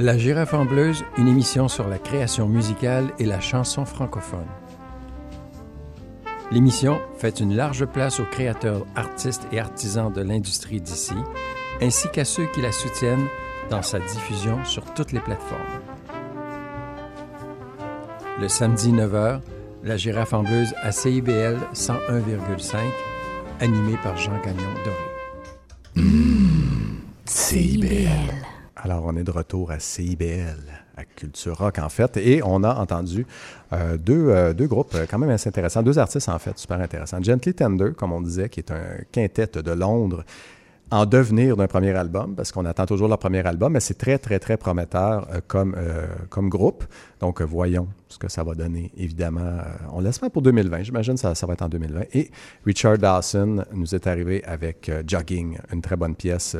La girafe en bleuse, une émission sur la création musicale et la chanson francophone. L'émission fait une large place aux créateurs, artistes et artisans de l'industrie d'ici, ainsi qu'à ceux qui la soutiennent dans sa diffusion sur toutes les plateformes. Le samedi 9h, la girafe en bleuse à CIBL 101,5, animé par Jean Gagnon Doré. On est de retour à CIBL, à Culture Rock, en fait, et on a entendu euh, deux, euh, deux groupes euh, quand même assez intéressants, deux artistes, en fait, super intéressants. Gently Tender, comme on disait, qui est un quintet de Londres, en devenir d'un premier album, parce qu'on attend toujours leur premier album, mais c'est très, très, très prometteur euh, comme, euh, comme groupe. Donc, euh, voyons ce que ça va donner. Évidemment, on l'espère pour 2020. J'imagine que ça, ça va être en 2020. Et Richard Dawson nous est arrivé avec Jogging, une très bonne pièce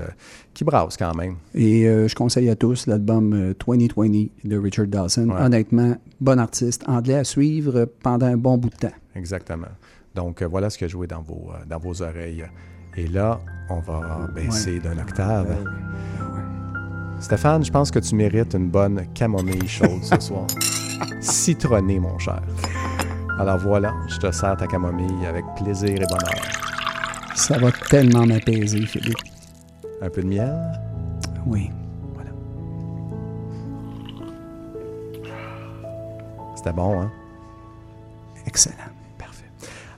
qui brasse quand même. Et je conseille à tous l'album euh, 2020 de Richard Dawson. Ouais. Honnêtement, bon artiste, anglais à suivre pendant un bon bout de temps. Exactement. Donc, voilà ce que je jouais dans vos, dans vos oreilles. Et là, on va baisser d'un octave. Stéphane, je pense que tu mérites une bonne camomille chaude ce soir. Citronnée, mon cher. Alors voilà, je te sers ta camomille avec plaisir et bonheur. Ça va tellement m'apaiser, Philippe. Un peu de miel? Oui. C'était bon, hein? Excellent.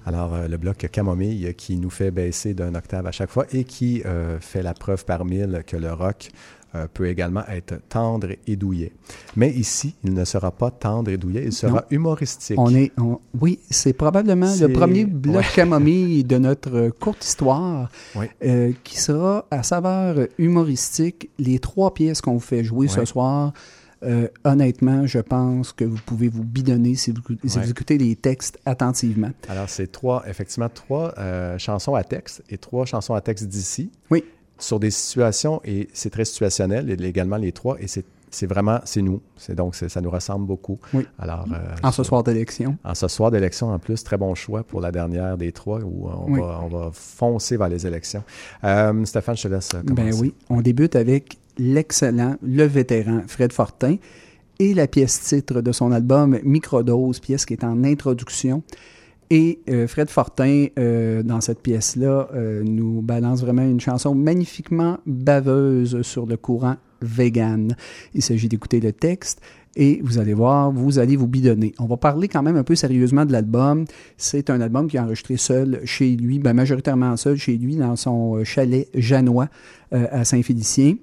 Alors, euh, le bloc camomille qui nous fait baisser d'un octave à chaque fois et qui euh, fait la preuve par mille que le rock euh, peut également être tendre et douillet. Mais ici, il ne sera pas tendre et douillet, il sera Non. humoristique. On est, on- oui, c'est probablement le premier bloc ouais. camomille de notre courte histoire Oui. euh, qui sera à saveur humoristique. Les trois pièces qu'on vous fait jouer ce soir, euh, honnêtement, je pense que vous pouvez vous bidonner si vous, si Ouais. vous écoutez les textes attentivement. Alors, c'est trois, effectivement, trois euh, chansons à texte et trois chansons à texte d'ici. Oui. Sur des situations, et c'est très situationnel, et également les trois, et c'est c'est vraiment, c'est nous. C'est donc, ça nous ressemble beaucoup. Oui. Alors, euh, En ce soir d'élection. En ce soir d'élection, en plus, très bon choix pour la dernière des trois où on, Oui. va, on va foncer vers les élections. Euh, Stéphane, je te laisse commencer. Ben oui, on débute avec l'excellent, le vétéran Fred Fortin et la pièce titre de son album Microdose, pièce qui est en introduction. Et euh, Fred Fortin, euh, dans cette pièce-là, euh, nous balance vraiment une chanson magnifiquement baveuse sur le courant vegan. Il s'agit d'écouter le texte et vous allez voir, vous allez vous bidonner. On va parler quand même un peu sérieusement de l'album. C'est un album qui est enregistré seul chez lui, ben majoritairement seul chez lui, dans son chalet janois à Saint-Félicien.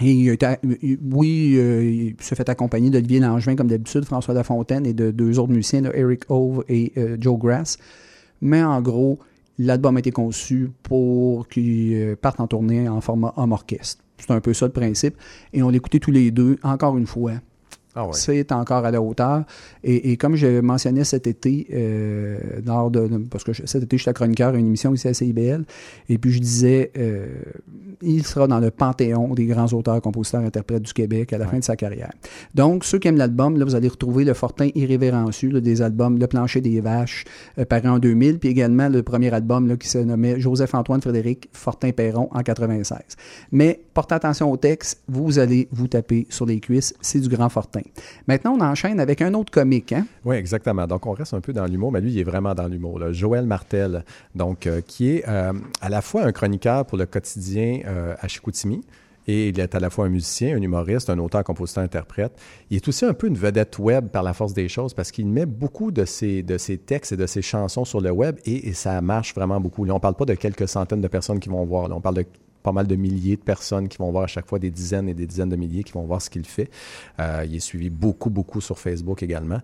Et oui, euh, il se fait accompagner d'Olivier Langevin, comme d'habitude, François Lafontaine et de deux autres musiciens, Eric Hove et euh, Joe Grass. Mais en gros, l'album a été conçu pour qu'il euh, parte en tournée en format homme orchestre. C'est un peu ça le principe. Et on l'écoutait tous les deux, encore une fois. Ah ouais. C'est encore à la hauteur. Et, et comme je mentionnais cet été, euh, lors de, parce que je- cet été, je suis chroniqueur à une émission ici à CIBL, et puis je disais, euh, il sera dans le panthéon des grands auteurs, compositeurs, interprètes du Québec à la fin de sa carrière. Donc, ceux qui aiment l'album, là, vous allez retrouver le Fortin irrévérencieux là, des albums Le Plancher des Vaches, euh, paru en 2000, puis également le premier album là, qui se nommait Joseph-Antoine Frédéric Fortin-Perron en 96. Mais portez attention au texte, vous allez vous taper sur les cuisses, c'est du grand Fortin. Maintenant, on enchaîne avec un autre comique, hein? Oui, exactement. Donc, on reste un peu dans l'humour, mais lui, il est vraiment dans l'humour. Joël Martel, donc, euh, qui est euh, à la fois un chroniqueur pour le quotidien euh, à Chicoutimi, et il est à la fois un musicien, un humoriste, un auteur, compositeur, interprète. Il est aussi un peu une vedette web par la force des choses parce qu'il met beaucoup de ses, de ses textes et de ses chansons sur le web et, ça marche vraiment beaucoup. Là, on ne parle pas de quelques centaines de personnes qui vont voir. On parle de pas mal de milliers de personnes qui vont voir à chaque fois des dizaines et des dizaines de milliers qui vont voir ce qu'il fait. Euh, il est suivi beaucoup, beaucoup sur Facebook également.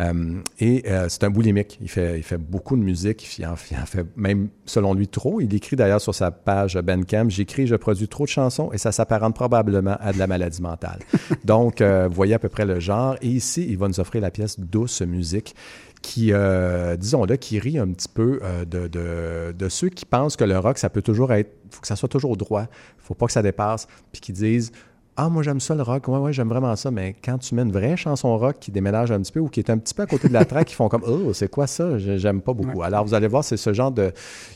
Euh, et euh, c'est un boulimique. Il fait, il fait beaucoup de musique. Il en, fait même, selon lui, trop. Il écrit d'ailleurs sur sa page Bandcamp J'écris, je produis trop de chansons et ça s'apparente probablement à de la maladie mentale. Donc, vous voyez à peu près le genre. Et ici, il va nous offrir la pièce Douce musique qui, euh, disons-le, qui rit un petit peu euh, de, de, de ceux qui pensent que le rock, ça peut toujours être, faut que ça soit toujours droit, faut pas que ça dépasse, puis qui disent ah, moi j'aime ça le rock, ouais, ouais, j'aime vraiment ça, mais quand tu mets une vraie chanson rock qui déménage un petit peu ou qui est un petit peu à côté de la track, ils font comme Oh, c'est quoi ça? J'ai- J'aime pas beaucoup. Alors vous allez voir, c'est ce genre de.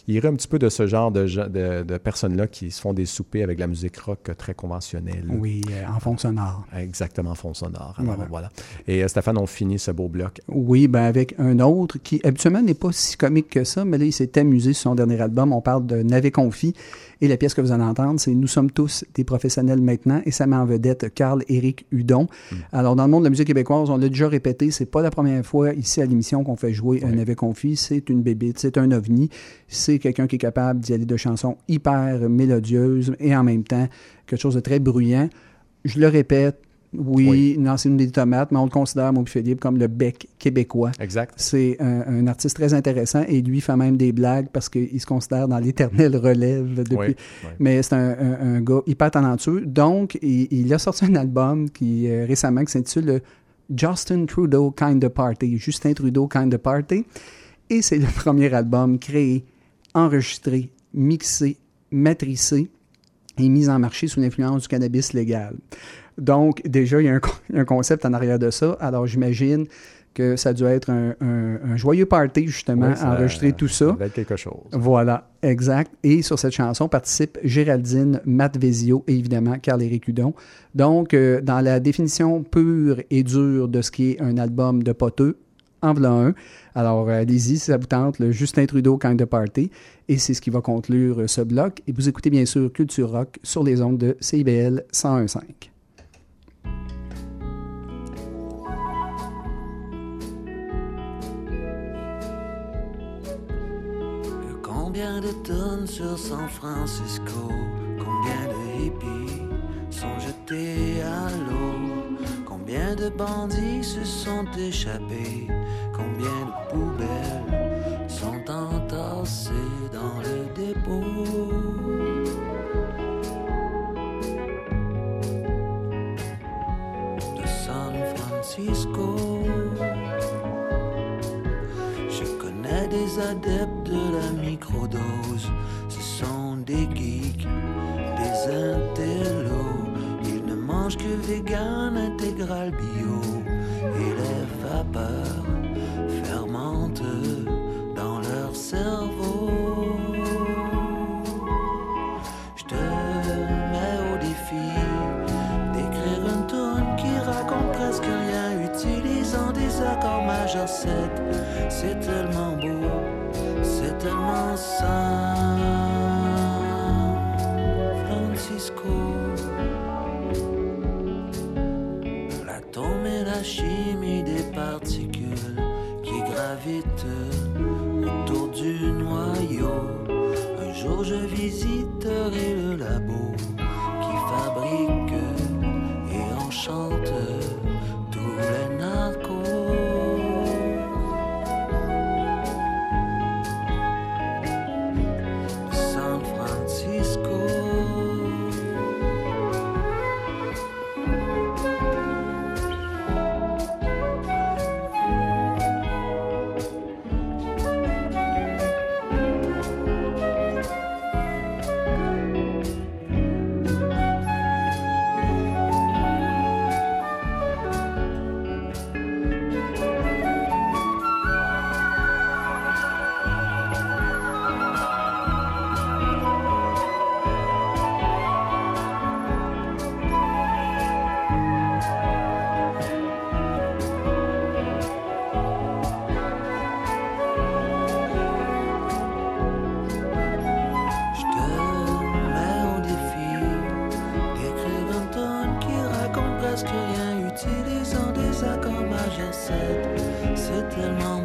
Il rit un petit peu de ce genre de, de, de personnes-là qui se font des soupers avec la musique rock très conventionnelle. Oui, euh, en fond sonore. Exactement, en fond sonore. Alors Voilà. voilà. Et euh, Stéphane, on finit ce beau bloc. Oui, ben avec un autre qui habituellement n'est pas si comique que ça, mais là, il s'est amusé sur son dernier album. On parle de Navet Confi. Et la pièce que vous allez entendre, c'est Nous sommes tous des professionnels maintenant. Et ça met en vedette Carl-Éric Hudon. Alors, dans le monde de la musique québécoise, on l'a déjà répété, c'est pas la première fois ici à l'émission qu'on fait jouer un Navet Confi. C'est une bébite, c'est un ovni. C'est quelqu'un qui est capable d'y aller de chansons hyper mélodieuses et en même temps quelque chose de très bruyant. Je le répète, Oui, non, c'est une des tomates, mais on le considère, et Philippe, comme le bec québécois. Exact. C'est un, un artiste très intéressant et lui fait même des blagues parce qu'il se considère dans l'éternelle relève depuis. Oui, oui. Mais c'est un, un- un gars hyper talentueux. Donc, il, il a sorti un album qui euh, récemment qui s'intitule le Justin Trudeau Kind of Party. Justin Trudeau Kind of Party. Et c'est le premier album créé, enregistré, mixé, matricé et mis en marché sous l'influence du cannabis légal. Donc, déjà, il y a un, con- un concept en arrière de ça. Alors, j'imagine que ça a dû être un, un- un joyeux party, justement, Oui, ça- à enregistrer tout ça. Ça va être quelque chose. Voilà, exact. Et sur cette chanson participent Géraldine, Matt Vezio et évidemment Carl-Éric Hudon. Donc, euh, dans la définition pure et dure de ce qui est un album de poteux, en voilà un. Alors, allez-y si ça vous tente, le Justin Trudeau Kind of Party. Et c'est ce qui va conclure ce bloc. Et vous écoutez bien sûr Culture Rock sur les ondes de CIBL 101.5. Combien de tonnes sur San Francisco? Combien de hippies sont jetés à l'eau? Combien de bandits se sont échappés? Combien de poubelles sont entassées dans le dépôt? De San Francisco des adeptes de la microdose. Ce sont des geeks, des intellos. Ils ne mangent que vegan, intégral bio. Et les vapeurs fermentent dans leur cerveau. Je te mets au défi d'écrire une tune qui raconte presque rien, utilisant des accords majeurs 7. C'est tellement tellement Francisco. L'atome et la chimie des particules qui gravitent autour du noyau. Un jour je visiterai le labo qui fabrique et enchante C'est tellement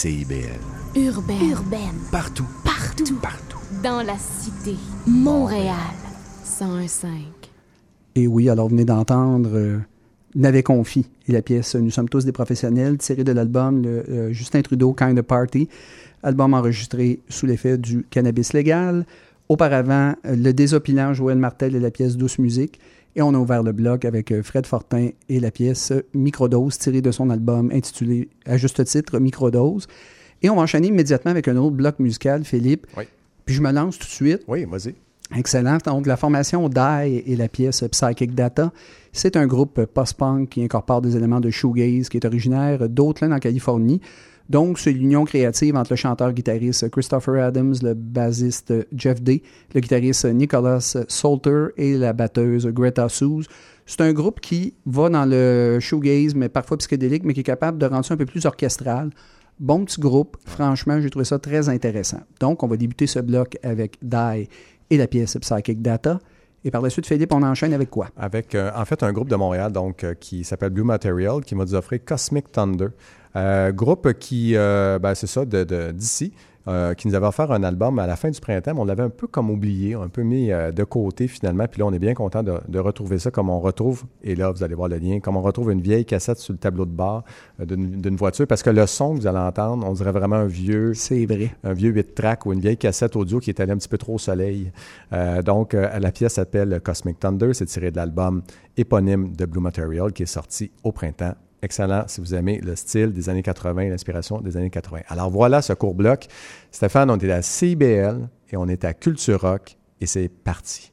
CIBL. Urbaine. Urbaine. Partout. Partout. Partout. Dans la cité. Montréal. 101.5. Et oui, alors vous venez d'entendre euh, N'avait confi et la pièce Nous sommes tous des professionnels, tirée de l'album le, euh, Justin Trudeau Kind of Party, album enregistré sous l'effet du cannabis légal. Auparavant, euh, le désopilant Joël Martel et la pièce Douce Musique. Et on a ouvert le bloc avec euh, Fred Fortin et la pièce Microdose, tirée de son album intitulé à juste titre Microdose. Et on va enchaîner immédiatement avec un autre bloc musical, Philippe. Oui. Puis je me lance tout de suite. Oui, vas-y. Excellent. Donc, la formation Die et la pièce Psychic Data, c'est un groupe post-punk qui incorpore des éléments de shoegaze, qui est originaire d'Oakland, en Californie. Donc, c'est l'union créative entre le chanteur-guitariste Christopher Adams, le bassiste Jeff Day, le guitariste Nicholas Salter et la batteuse Greta Suze. C'est un groupe qui va dans le shoegaze, mais parfois psychédélique, mais qui est capable de rendre ça un peu plus orchestral. Bon petit groupe. Franchement, j'ai trouvé ça très intéressant. Donc, on va débuter ce bloc avec Die et la pièce Psychic Data. Et par la suite, Philippe, on enchaîne avec quoi? Avec, euh, en fait, un groupe de Montréal donc, euh, qui s'appelle Blue Material qui m'a dit offrir Cosmic Thunder. Euh, groupe qui, euh, ben, c'est ça, de, de- d'ici, euh, qui nous avait offert un album à la fin du printemps. mais On l'avait un peu comme oublié, un peu mis de côté finalement. Puis là, on est bien content de, de retrouver ça comme on retrouve, et là, vous allez voir le lien, comme on retrouve une vieille cassette sur le tableau de bord d'une, voiture. Parce que le son que vous allez entendre, on dirait vraiment un vieux. C'est vrai. Un vieux 8 track ou une vieille cassette audio qui est allée un petit peu trop au soleil. Donc, la pièce s'appelle Cosmic Thunder. C'est tiré de l'album éponyme de Blue Material qui est sorti au printemps. Excellent si vous aimez le style des années 80, l'inspiration des années 80. Alors voilà ce court bloc. Stéphane, on est à CIBL et on est à Culture Rock et c'est parti.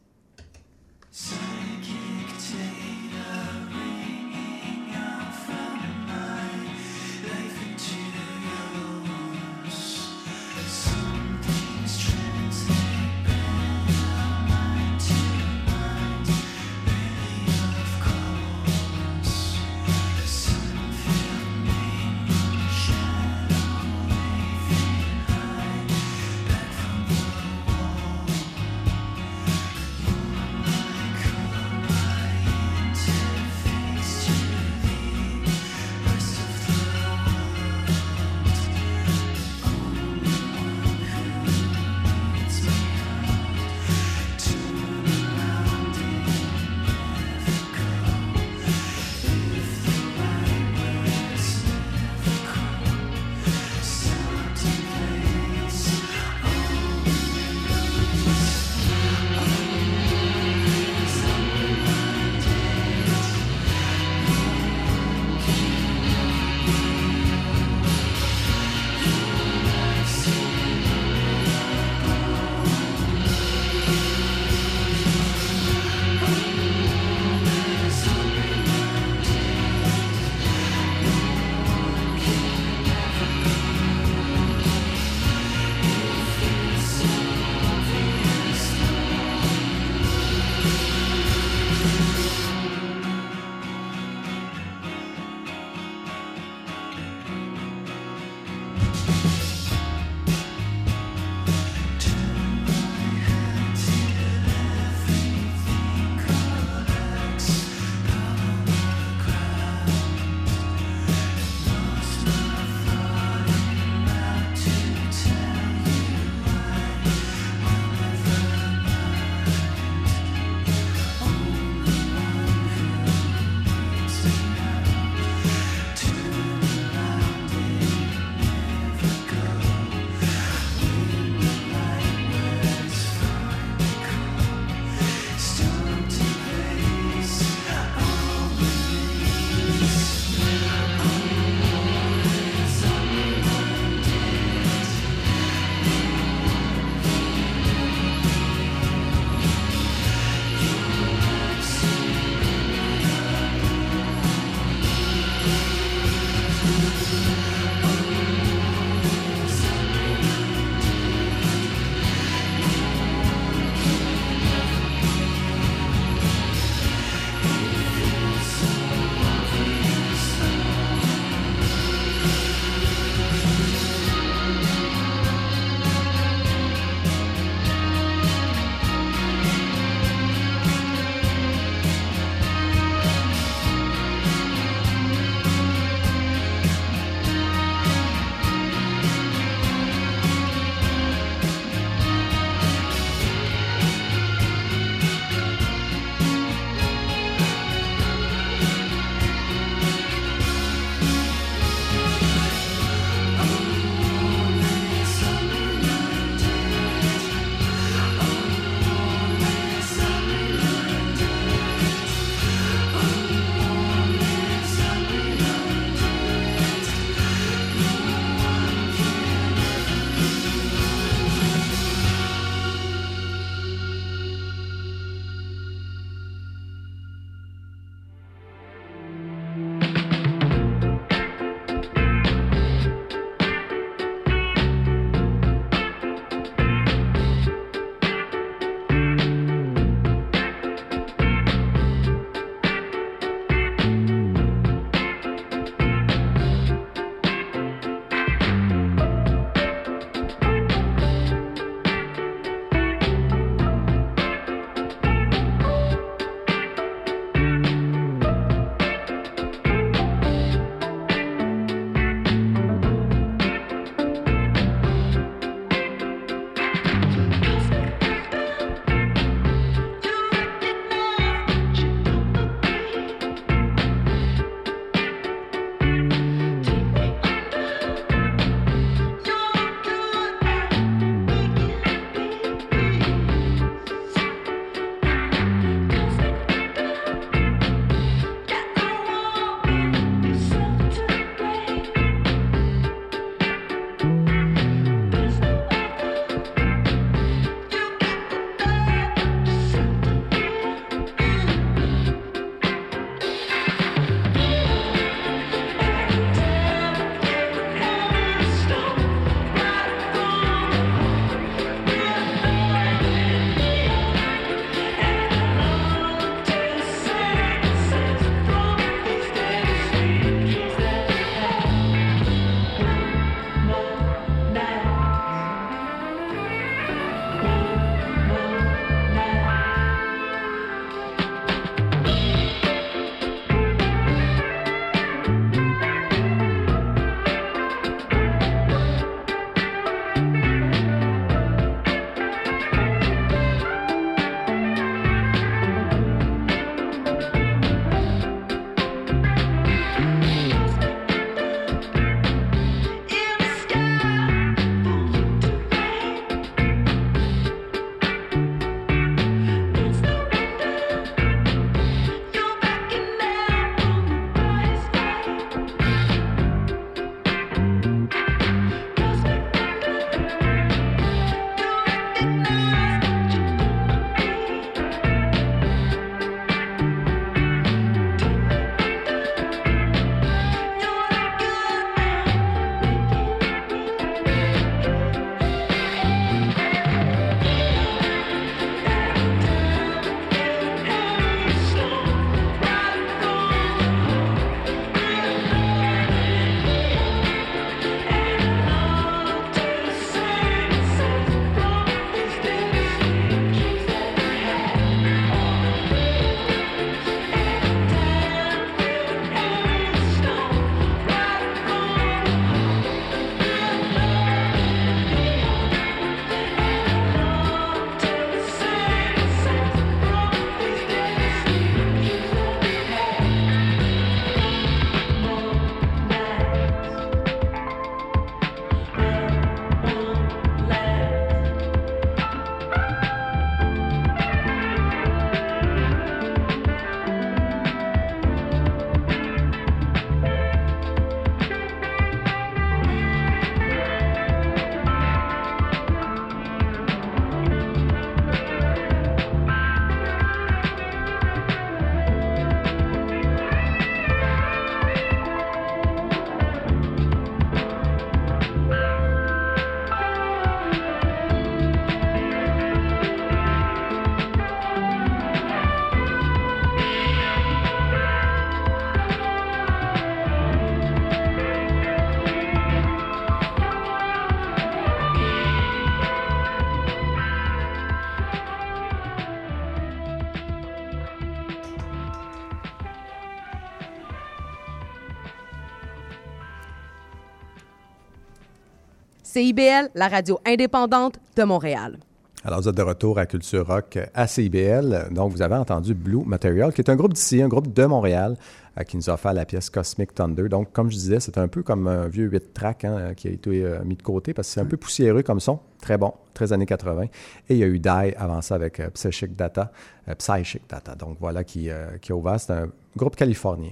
CIBL, la radio indépendante de Montréal. Alors, vous êtes de retour à Culture Rock à CIBL. Donc, vous avez entendu Blue Material, qui est un groupe d'ici, un groupe de Montréal, euh, qui nous a offert la pièce Cosmic Thunder. Donc, comme je disais, c'est un peu comme un vieux 8 track hein, qui a été euh, mis de côté parce que c'est un peu poussiéreux comme son. Très bon, très années 80. Et il y a eu Die avant ça avec euh, Psychic Data. euh, Psychic Data. Donc, voilà qui, euh, qui a ouvert. C'est un groupe californien.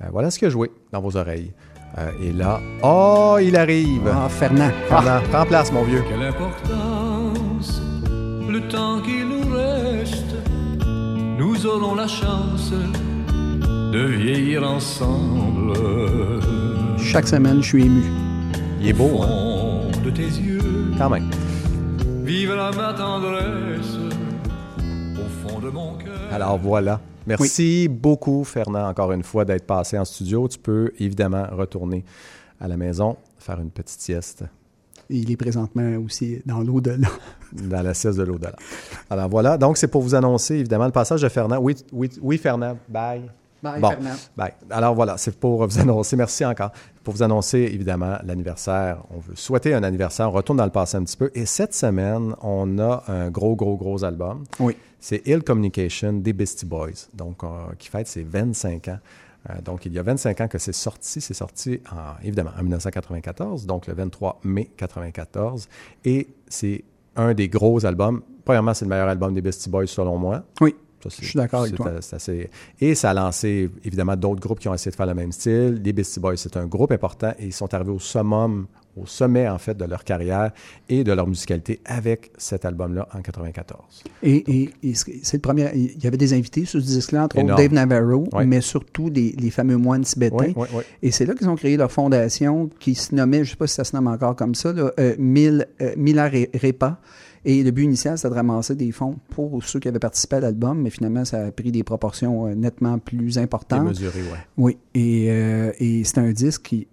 Euh, voilà ce qui a joué dans vos oreilles. Euh, et là, oh, il arrive! Ah, Fernand. Fernand, prends place, mon vieux. Quelle importance, le temps qui nous reste, nous aurons la chance de vieillir ensemble. Chaque semaine, je suis ému. Il est beau, hein? Fond de tes yeux, Quand même. vivra ma tendresse au fond de mon cœur. Alors voilà. Merci beaucoup, Fernand, encore une fois, d'être passé en studio. Tu peux évidemment retourner à la maison, faire une petite sieste Il est présentement aussi dans l'au-delà. dans la sieste de l'au-delà. Alors voilà. Donc, c'est pour vous annoncer, évidemment, le passage de Fernand. Oui, oui, oui Fernand. Bye. Bye, Bon, bye. Alors voilà, c'est pour vous annoncer, merci encore, pour vous annoncer évidemment l'anniversaire. On veut souhaiter un anniversaire, on retourne dans le passé un petit peu. Et cette semaine, on a un gros, gros, gros album. Oui. C'est Ill Communication des Beastie Boys, donc euh, qui fête ses 25 ans. Euh, donc, il y a 25 ans que c'est sorti. C'est sorti, en, évidemment, en 1994, donc le 23 mai 1994. Et c'est un des gros albums. Premièrement, c'est le meilleur album des Beastie Boys, selon moi. Oui. Ça, Je suis d'accord avec toi. assez- Et ça a lancé, évidemment, d'autres groupes qui ont essayé de faire le même style. Les Beastie Boys, c'est un groupe important et ils sont arrivés au summum, au sommet, en fait, de leur carrière et de leur musicalité avec cet album-là en 94. Et, et- et c'est le premier. Il y avait des invités sur ce disque-là, entre autres. Dave Navarro, mais surtout les, les fameux moines tibétains. Oui, oui, oui. Et c'est là qu'ils ont créé leur fondation qui se nommait, je ne sais pas si ça se nomme encore comme ça, là, euh, Mil, euh, Mila Re- Repa. Et le but initial, c'était de ramasser des fonds pour ceux qui avaient participé à l'album, mais finalement, ça a pris des proportions euh, nettement plus importantes. Démesuré, ouais. Oui, et, euh, et c'est un disque qui,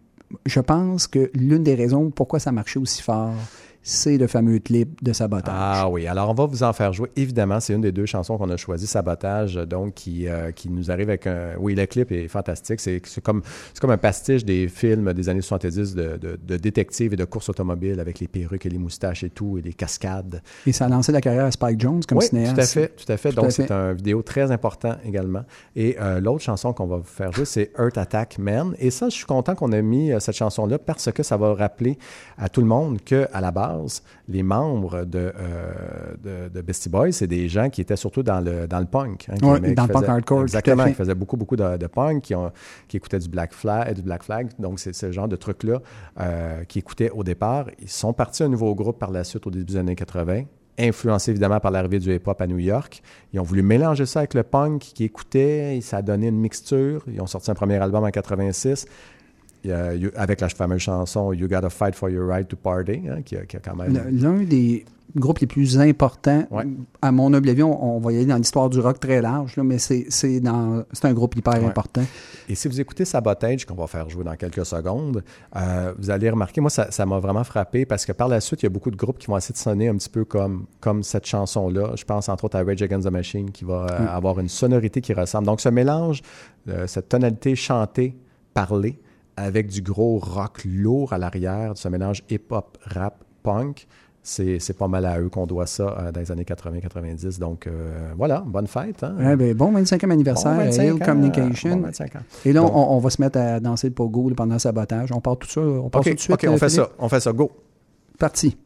je pense que l'une des raisons pourquoi ça marchait aussi fort, c'est le fameux clip de sabotage. Ah oui, alors on va vous en faire jouer. Évidemment, c'est une des deux chansons qu'on a choisies, Sabotage, donc qui, euh, qui nous arrive avec un... Oui, le clip est fantastique. C'est comme, comme un pastiche des films des années 70 de, de, de détectives et de courses automobiles avec les perruques et les moustaches et tout, et les cascades. Et ça a lancé la carrière à Spike Jones comme oui, cinéaste. tout à fait, tout à fait. Tout Donc, c'est un vidéo très important également. Et euh, l'autre chanson qu'on va vous faire jouer, c'est Earth Attack Man. Et ça, je suis content qu'on ait mis euh, cette chanson-là parce que ça va rappeler à tout le monde que à la base, les membres de, euh, de, de Beastie Boys, c'est des gens qui étaient surtout dans le, dans le punk. hein, qui Ouais, dans qui le punk hardcore, à Exactement, qui faisaient beaucoup, beaucoup de, de punk, qui, ont, qui écoutaient du Black Flag. Du Black Flag donc, c'est ce genre de trucs-là euh, qui écoutaient au départ. Ils sont partis un nouveau groupe par la suite au début des années 80 influencés évidemment par l'arrivée du hip-hop à New York. Ils ont voulu mélanger ça avec le punk qu'ils écoutaient et ça a donné une mixture. Ils ont sorti un premier album en 86 avec la fameuse chanson You Gotta Fight for Your Right to Party, hein, qui, a, qui a quand même... L'un des groupes les plus importants, à mon humble avis, on, on va y aller dans l'histoire du rock très large, là, mais c'est un groupe hyper Ouais. important. Et si vous écoutez Sabotage, qu'on va faire jouer dans quelques secondes, euh, vous allez remarquer, moi, ça m'a vraiment frappé parce que par la suite, il y a beaucoup de groupes qui vont essayer de sonner un petit peu comme, comme cette chanson-là. Je pense entre autres à Rage Against the Machine qui va euh, Mm. avoir une sonorité qui ressemble. Donc, ce mélange, euh, cette tonalité chantée, parlée, avec du gros rock lourd à l'arrière, ce mélange hip-hop, rap, punk, c'est pas mal à eux qu'on doit ça euh, dans les années 80-90. Donc, euh, voilà, bonne fête. hein. Ouais, ben, bon 25e anniversaire Bon à 25 Hill ans, Communication. bon 25 ans. Et là, on, on va se mettre à danser le pogo pendant le sabotage. On part tout ça. On part tout de suite. OK, on euh, fait Philippe? ça. On fait ça. Go. Parti.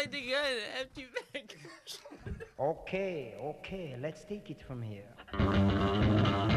Like the bag. Okay, okay, let's take it from here.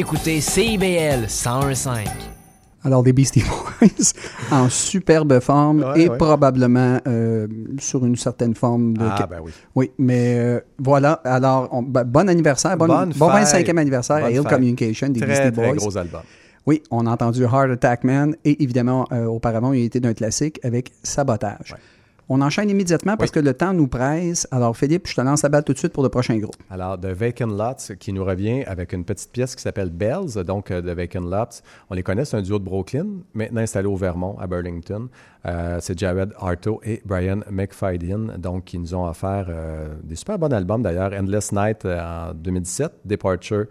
Écoutez CIBL 101.5. Alors, des Beastie Boys en superbe forme Ouais, et ouais. probablement euh, sur une certaine forme de. Ah, ben oui. Oui, mais euh, voilà. Alors, on- ben, bon anniversaire, bon, Bonne bon fête. 25e anniversaire à Hill. Communication des Très, Beastie très Boys. gros album. Oui, on a entendu Heart Attack Man et évidemment, euh, auparavant, il était d'un classique avec Sabotage. On enchaîne immédiatement parce que le temps nous presse. Alors, Philippe, je te lance la balle tout de suite pour le prochain groupe. Alors, The Vacant Lots qui nous revient avec une petite pièce qui s'appelle Bells. Donc, euh, The Vacant Lots, on les connaît, c'est un duo de Brooklyn, maintenant installé au Vermont, à Burlington. Euh, c'est Jared Arto et Brian McFadden, donc, qui nous ont offert euh, des super bons albums d'ailleurs. Endless Night en 2017, Departure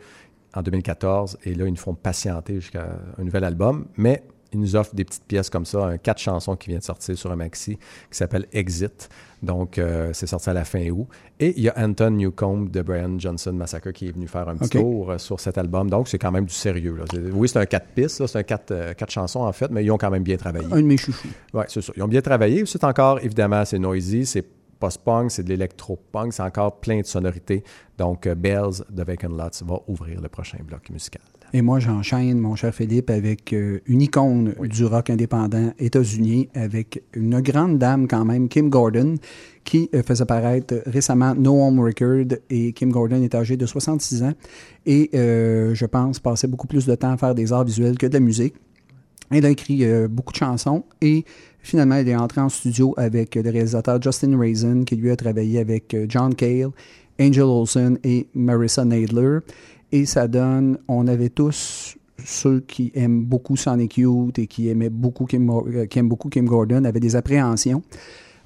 en 2014, et là, ils nous font patienter jusqu'à un nouvel album. Mais ils nous offrent des petites pièces comme ça, un quatre chansons qui vient de sortir sur un maxi qui s'appelle Exit. Donc, euh, c'est sorti à la fin août. Et il y a Anton Newcomb de Brian Johnson Massacre qui est venu faire un petit tour euh, sur cet album. Donc, c'est quand même du sérieux. là. Oui, c'est un quatre pistes, c'est un quatre, euh, quatre chansons en fait, mais ils ont quand même bien travaillé. Un de mes chouchous. Oui, c'est ça. Ils ont bien travaillé. C'est encore, évidemment, c'est noisy, c'est post-punk, c'est de l'électro-punk, c'est encore plein de sonorités. Donc, Bells de Vacant Lots va ouvrir le prochain bloc musical. Et moi, j'enchaîne, mon cher Philippe, avec euh, une icône du rock indépendant états-unien, avec une grande dame quand même, Kim Gordon, qui euh, faisait paraître récemment No Home Record. Et Kim Gordon est âgée de 66 ans et, euh, je pense, passait beaucoup plus de temps à faire des arts visuels que de la musique. Elle a écrit euh, beaucoup de chansons et finalement, elle est entrée en studio avec le réalisateur Justin Raisin, qui lui a travaillé avec John Cale, Angel Olsen et Marissa Nadler. Et ça donne, on avait tous ceux qui aiment beaucoup Sonic Youth et qui aimaient beaucoup Kim, euh, qui aiment beaucoup Kim Gordon avaient des appréhensions.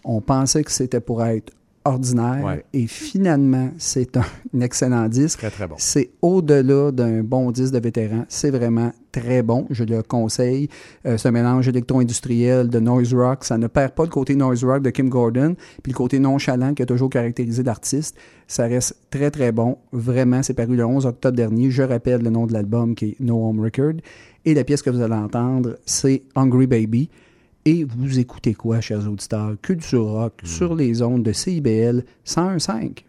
On pensait que c'était pour être ordinaire Ouais. et finalement, c'est un excellent disque. Très, très bon. C'est au-delà d'un bon disque de vétéran. C'est vraiment très bon. Je le conseille. Euh, un mélange électro-industriel de noise rock. Ça ne perd pas le côté noise rock de Kim Gordon, puis le côté nonchalant qui a toujours caractérisé l'artiste. Ça reste très, très bon. Vraiment, c'est paru le 11 octobre dernier. Je rappelle le nom de l'album qui est No Home Record. Et la pièce que vous allez entendre, c'est Hungry Baby. Et vous écoutez quoi, chers auditeurs? Culture Rock sur les ondes de CIBL 101.5.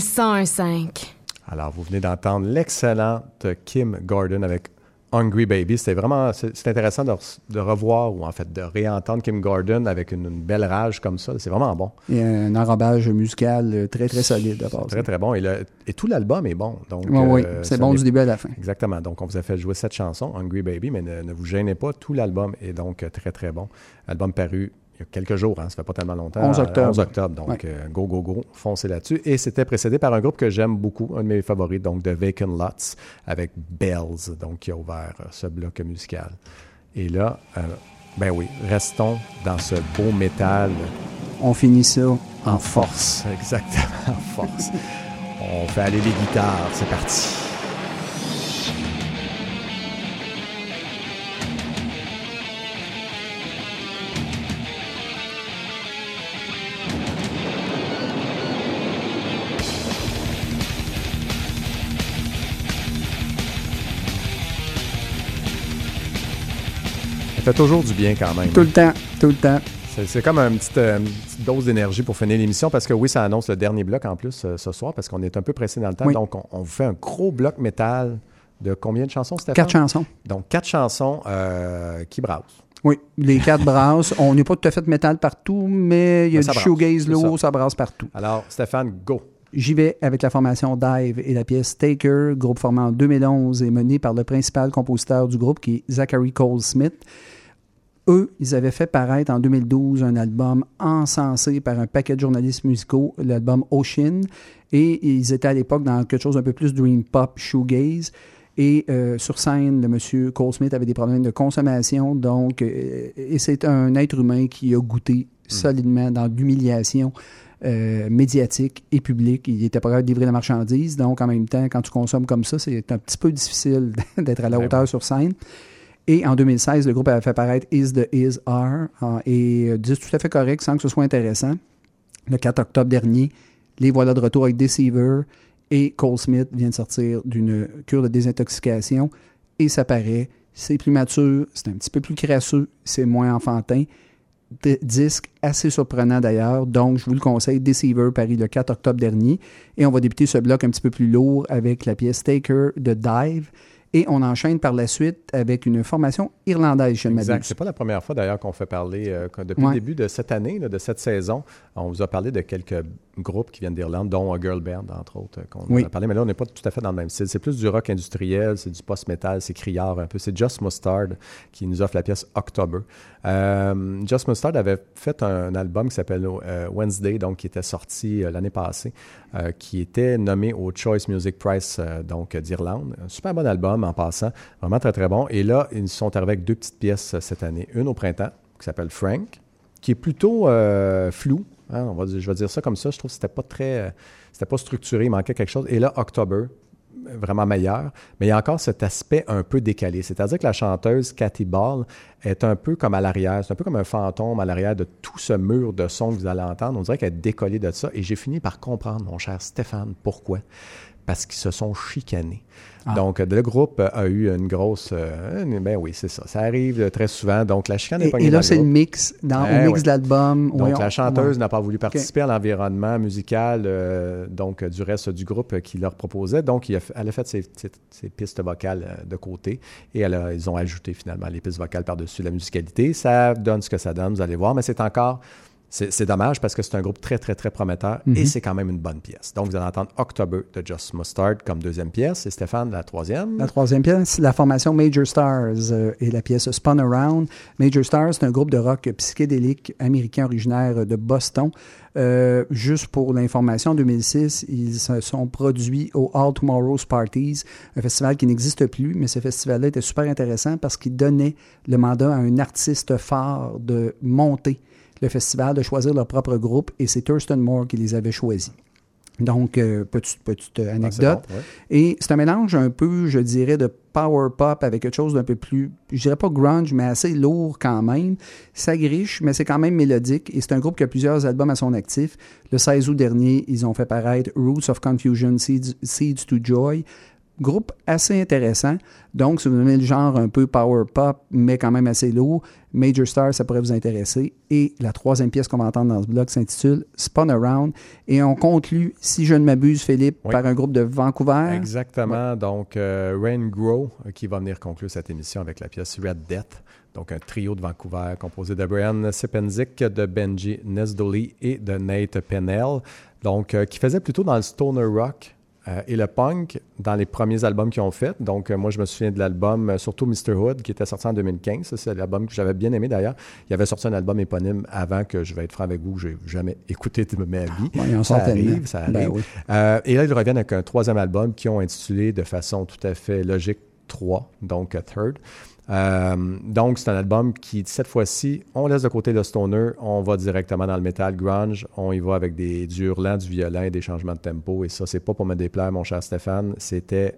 CIBL 101.5. Alors, vous venez d'entendre l'excellente Kim Gordon avec Hungry Baby. C'était vraiment c'est intéressant de, re- de revoir ou en fait de réentendre Kim Gordon avec une, une belle rage comme ça. C'est vraiment bon. Il y a un enrobage musical euh, très, très solide à part Très, très bon. Et, le- et tout l'album est bon. Donc, Oui, oui, euh, c'est ce bon du début à la fin. Exactement. Donc, on vous a fait jouer cette chanson, Hungry Baby, mais ne, ne vous gênez pas. Tout l'album est donc euh, très, très bon. Album paru il y a quelques jours, hein, ça fait pas tellement longtemps. 11 octobre. 11 octobre. Donc, Ouais. euh, go, go, go, foncez là-dessus. Et c'était précédé par un groupe que j'aime beaucoup, un de mes favoris, donc de Vacant Lots, avec Bells, donc qui a ouvert euh, ce bloc musical. Et là, euh, ben oui, restons dans ce beau métal On finit ça en force. Exactement, en force. On fait aller les guitares, c'est parti. Fait toujours du bien quand même. Tout le temps, tout le temps. C'est, comme une petite, euh, une petite dose d'énergie pour finir l'émission parce que oui, ça annonce le dernier bloc en plus euh, ce soir parce qu'on est un peu pressé dans le temps. Oui. Donc, on, on vous fait un gros bloc métal de combien de chansons, Stéphane? Quatre chansons. Donc, quatre chansons euh, qui brassent. Oui, les quatre brasses. On n'est pas tout à fait métal partout, mais il y a Mais du shoegaze ça. ça brasse partout. Alors, Stéphane, go! J'y vais avec la formation Dive et la pièce Taker, groupe formé en 2011 et mené par le principal compositeur du groupe qui est Zachary Cole Smith. Eux, ils avaient fait paraître en 2012 un album encensé par un paquet de journalistes musicaux, l'album Ocean, et ils étaient à l'époque dans quelque chose un peu plus dream pop, shoegaze. Et euh, sur scène, le monsieur Cole Smith avait des problèmes de consommation, donc, euh, et c'est un être humain qui a goûté solidement dans l'humiliation euh, médiatique et publique. Il était pas capable de livrer la marchandise, donc en même temps, quand tu consommes comme ça, c'est un petit peu difficile d'être à la Ben hauteur sur scène. Et en 2016, le groupe avait fait paraître Is the Is Are, euh, et euh, disque tout à fait correct sans que ce soit intéressant. Le 4 octobre dernier, les voilà de retour avec Deceiver et Cole Smith vient de sortir d'une cure de désintoxication et ça paraît, c'est plus mature, c'est un petit peu plus crasseux, c'est moins enfantin. D- disque assez surprenant d'ailleurs, donc je vous le conseille, Deceiver paru le 4 octobre dernier et on va débuter ce bloc un petit peu plus lourd avec la pièce Taker de Dive et on enchaîne par la suite avec une formation irlandaise chez Exact. Madus. C'est pas la première fois d'ailleurs qu'on fait parler, euh, depuis Ouais. le début de cette année, là, de cette saison, on vous a parlé de quelques groupes qui viennent d'Irlande, dont A Girl Band, entre autres, euh, qu'on Oui. a parlé. Mais là, on n'est pas tout à fait dans le même style. C'est plus du rock industriel, c'est du post-metal, c'est criard un peu. C'est Just Mustard qui nous offre la pièce October. Euh, Just Mustard avait fait un, album qui s'appelle euh, Wednesday, donc qui était sorti euh, l'année passée, qui était nommé au Choice Music Prize donc d'Irlande. Un super bon album en passant, vraiment très très bon. Et là, ils sont arrivés avec deux petites pièces cette année. Une au printemps qui s'appelle Frank, qui est plutôt flou. Dire- je vais dire ça comme ça. Je trouve que c'était pas très, euh, c'était pas structuré, il manquait quelque chose. Et là, October, vraiment meilleur, mais il y a encore cet aspect un peu décalé. C'est-à-dire que la chanteuse Cathy Ball est un peu comme à l'arrière, c'est un peu comme un fantôme à l'arrière de tout ce mur de son que vous allez entendre. On dirait qu'elle est décollée de ça. Et j'ai fini par comprendre, mon cher Stéphane, pourquoi. Parce qu'ils se sont chicanés. Ah. Donc, le groupe a eu une grosse... euh, ben oui, c'est ça. Ça arrive euh, très souvent. Donc, la chicane est Et, pognée et là, c'est le mix, dans, Eh au mix oui. de l'album. Donc, oui, la chanteuse n'a pas voulu participer à l'environnement musical euh, donc, du reste du groupe euh, qui leur proposait. Donc, il a fait- elle a fait ses, ses- ses pistes vocales de côté et elle a- ils ont ajouté finalement les pistes vocales par-dessus la musicalité. Ça donne ce que ça donne, vous allez voir, mais c'est encore. C'est dommage parce que c'est un groupe très, très, très prometteur et Mhm. c'est quand même une bonne pièce. Donc, vous allez entendre October de Just Mustard comme deuxième pièce et Stéphane, la troisième. La troisième pièce, la formation Major Stars euh, et la pièce Spun Around. Major Stars, c'est un groupe de rock psychédélique américain originaire de Boston. Euh, juste pour l'information, en 2006, ils se sont produits au All Tomorrow's Parties, un festival qui n'existe plus, mais ce festival-là était super intéressant parce qu'il donnait le mandat à un artiste phare de monter le festival, de choisir leur propre groupe, et c'est Thurston Moore qui les avait choisis. Donc, euh, petite, petite anecdote. bon, ouais. Et c'est un mélange un peu, je dirais, de power pop avec quelque chose d'un peu plus, je dirais pas grunge, mais assez lourd quand même. Ça griche, mais c'est quand même mélodique. Et c'est un groupe qui a plusieurs albums à son actif. Le 16 août dernier, ils ont fait paraître Roots of Confusion, Seeds, Seeds to Joy. Groupe assez intéressant. Donc, si vous aimez le genre un peu power pop, mais quand même assez lourd, Major Star, ça pourrait vous intéresser. Et la troisième pièce qu'on va entendre dans ce bloc s'intitule Spun Around. Et on conclut, si je ne m'abuse, Philippe, Oui. par un groupe de Vancouver. Exactement. Donc, euh, Rain Grow euh, qui va venir conclure cette émission avec la pièce Red Death. Donc, un trio de Vancouver composé de Brian Sepenzik, de Benji Nesdoli et de Nate Pennell. Donc, euh, qui faisait plutôt dans le stoner rock euh, et le punk dans les premiers albums qu'ils ont fait. Donc, euh, moi, je me souviens de l'album, euh, surtout Mr. Hood, qui était sorti en 2015. Ça, C'est l'album que j'avais bien aimé d'ailleurs. Il avait sorti un album éponyme avant que je vais être franc avec vous, que j'ai jamais écouté de ma vie. Ouais, en ça arrive, ça Ben arrive. oui. Et là, ils reviennent avec un troisième album qu'ils ont intitulé de façon tout à fait logique 3, donc Third. Euh, donc, c'est un album qui, cette fois-ci, on laisse de côté le stoner, on va directement dans le metal grunge, on y va avec des, du hurlant, du violent et des changements de tempo. Et ça, c'est pas pour me déplaire, mon cher Stéphane, c'était.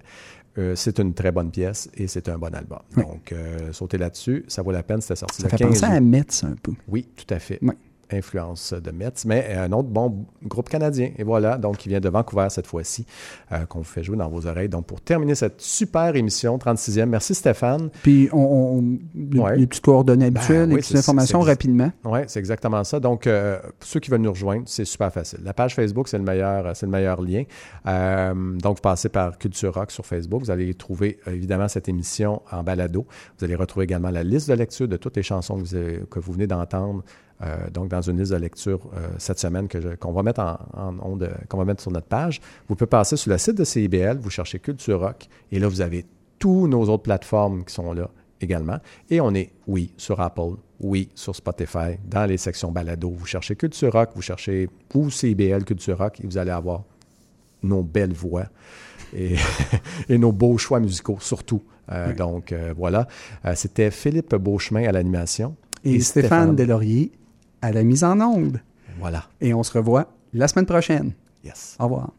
euh, c'est une très bonne pièce et c'est un bon album. Donc, euh, sautez là-dessus, ça vaut la peine. C'était sorti Ça le fait 15 penser à. Metz un peu. Oui, tout à fait. Ouais. Influence de Metz, mais un autre bon groupe canadien. Et voilà, donc qui vient de Vancouver cette fois-ci, euh, qu'on vous fait jouer dans vos oreilles. Donc pour terminer cette super émission, 36e, merci Stéphane. Puis, on, on- les, Ouais. les petites coordonnées Ben habituelles, les oui, petites informations rapidement. Oui, c'est exactement ça. Donc, euh, pour ceux qui veulent nous rejoindre, c'est super facile. La page Facebook, c'est le meilleur, c'est le meilleur lien. Euh, donc, vous passez par Culture Rock sur Facebook. Vous allez trouver euh, évidemment cette émission en balado. Vous allez retrouver également la liste de lecture de toutes les chansons que vous, avez- que vous venez d'entendre. Euh, donc, dans une liste de lecture euh, cette semaine que je- qu'on va mettre en, en onde, qu'on va mettre sur notre page. Vous pouvez passer sur le site de CIBL, vous cherchez Culture Rock, et là, vous avez tous nos autres plateformes qui sont là également. Et on est, oui, sur Apple, oui, sur Spotify, dans les sections balado. Vous cherchez Culture Rock, vous cherchez ou CIBL Culture Rock, et vous allez avoir nos belles voix et, et nos beaux choix musicaux, surtout. Euh, Donc, voilà. C'était Philippe Beauchemin à l'animation. Et, Stéphane Delaurier à la mise en onde. Voilà. Et on se revoit la semaine prochaine. Yes. Au revoir.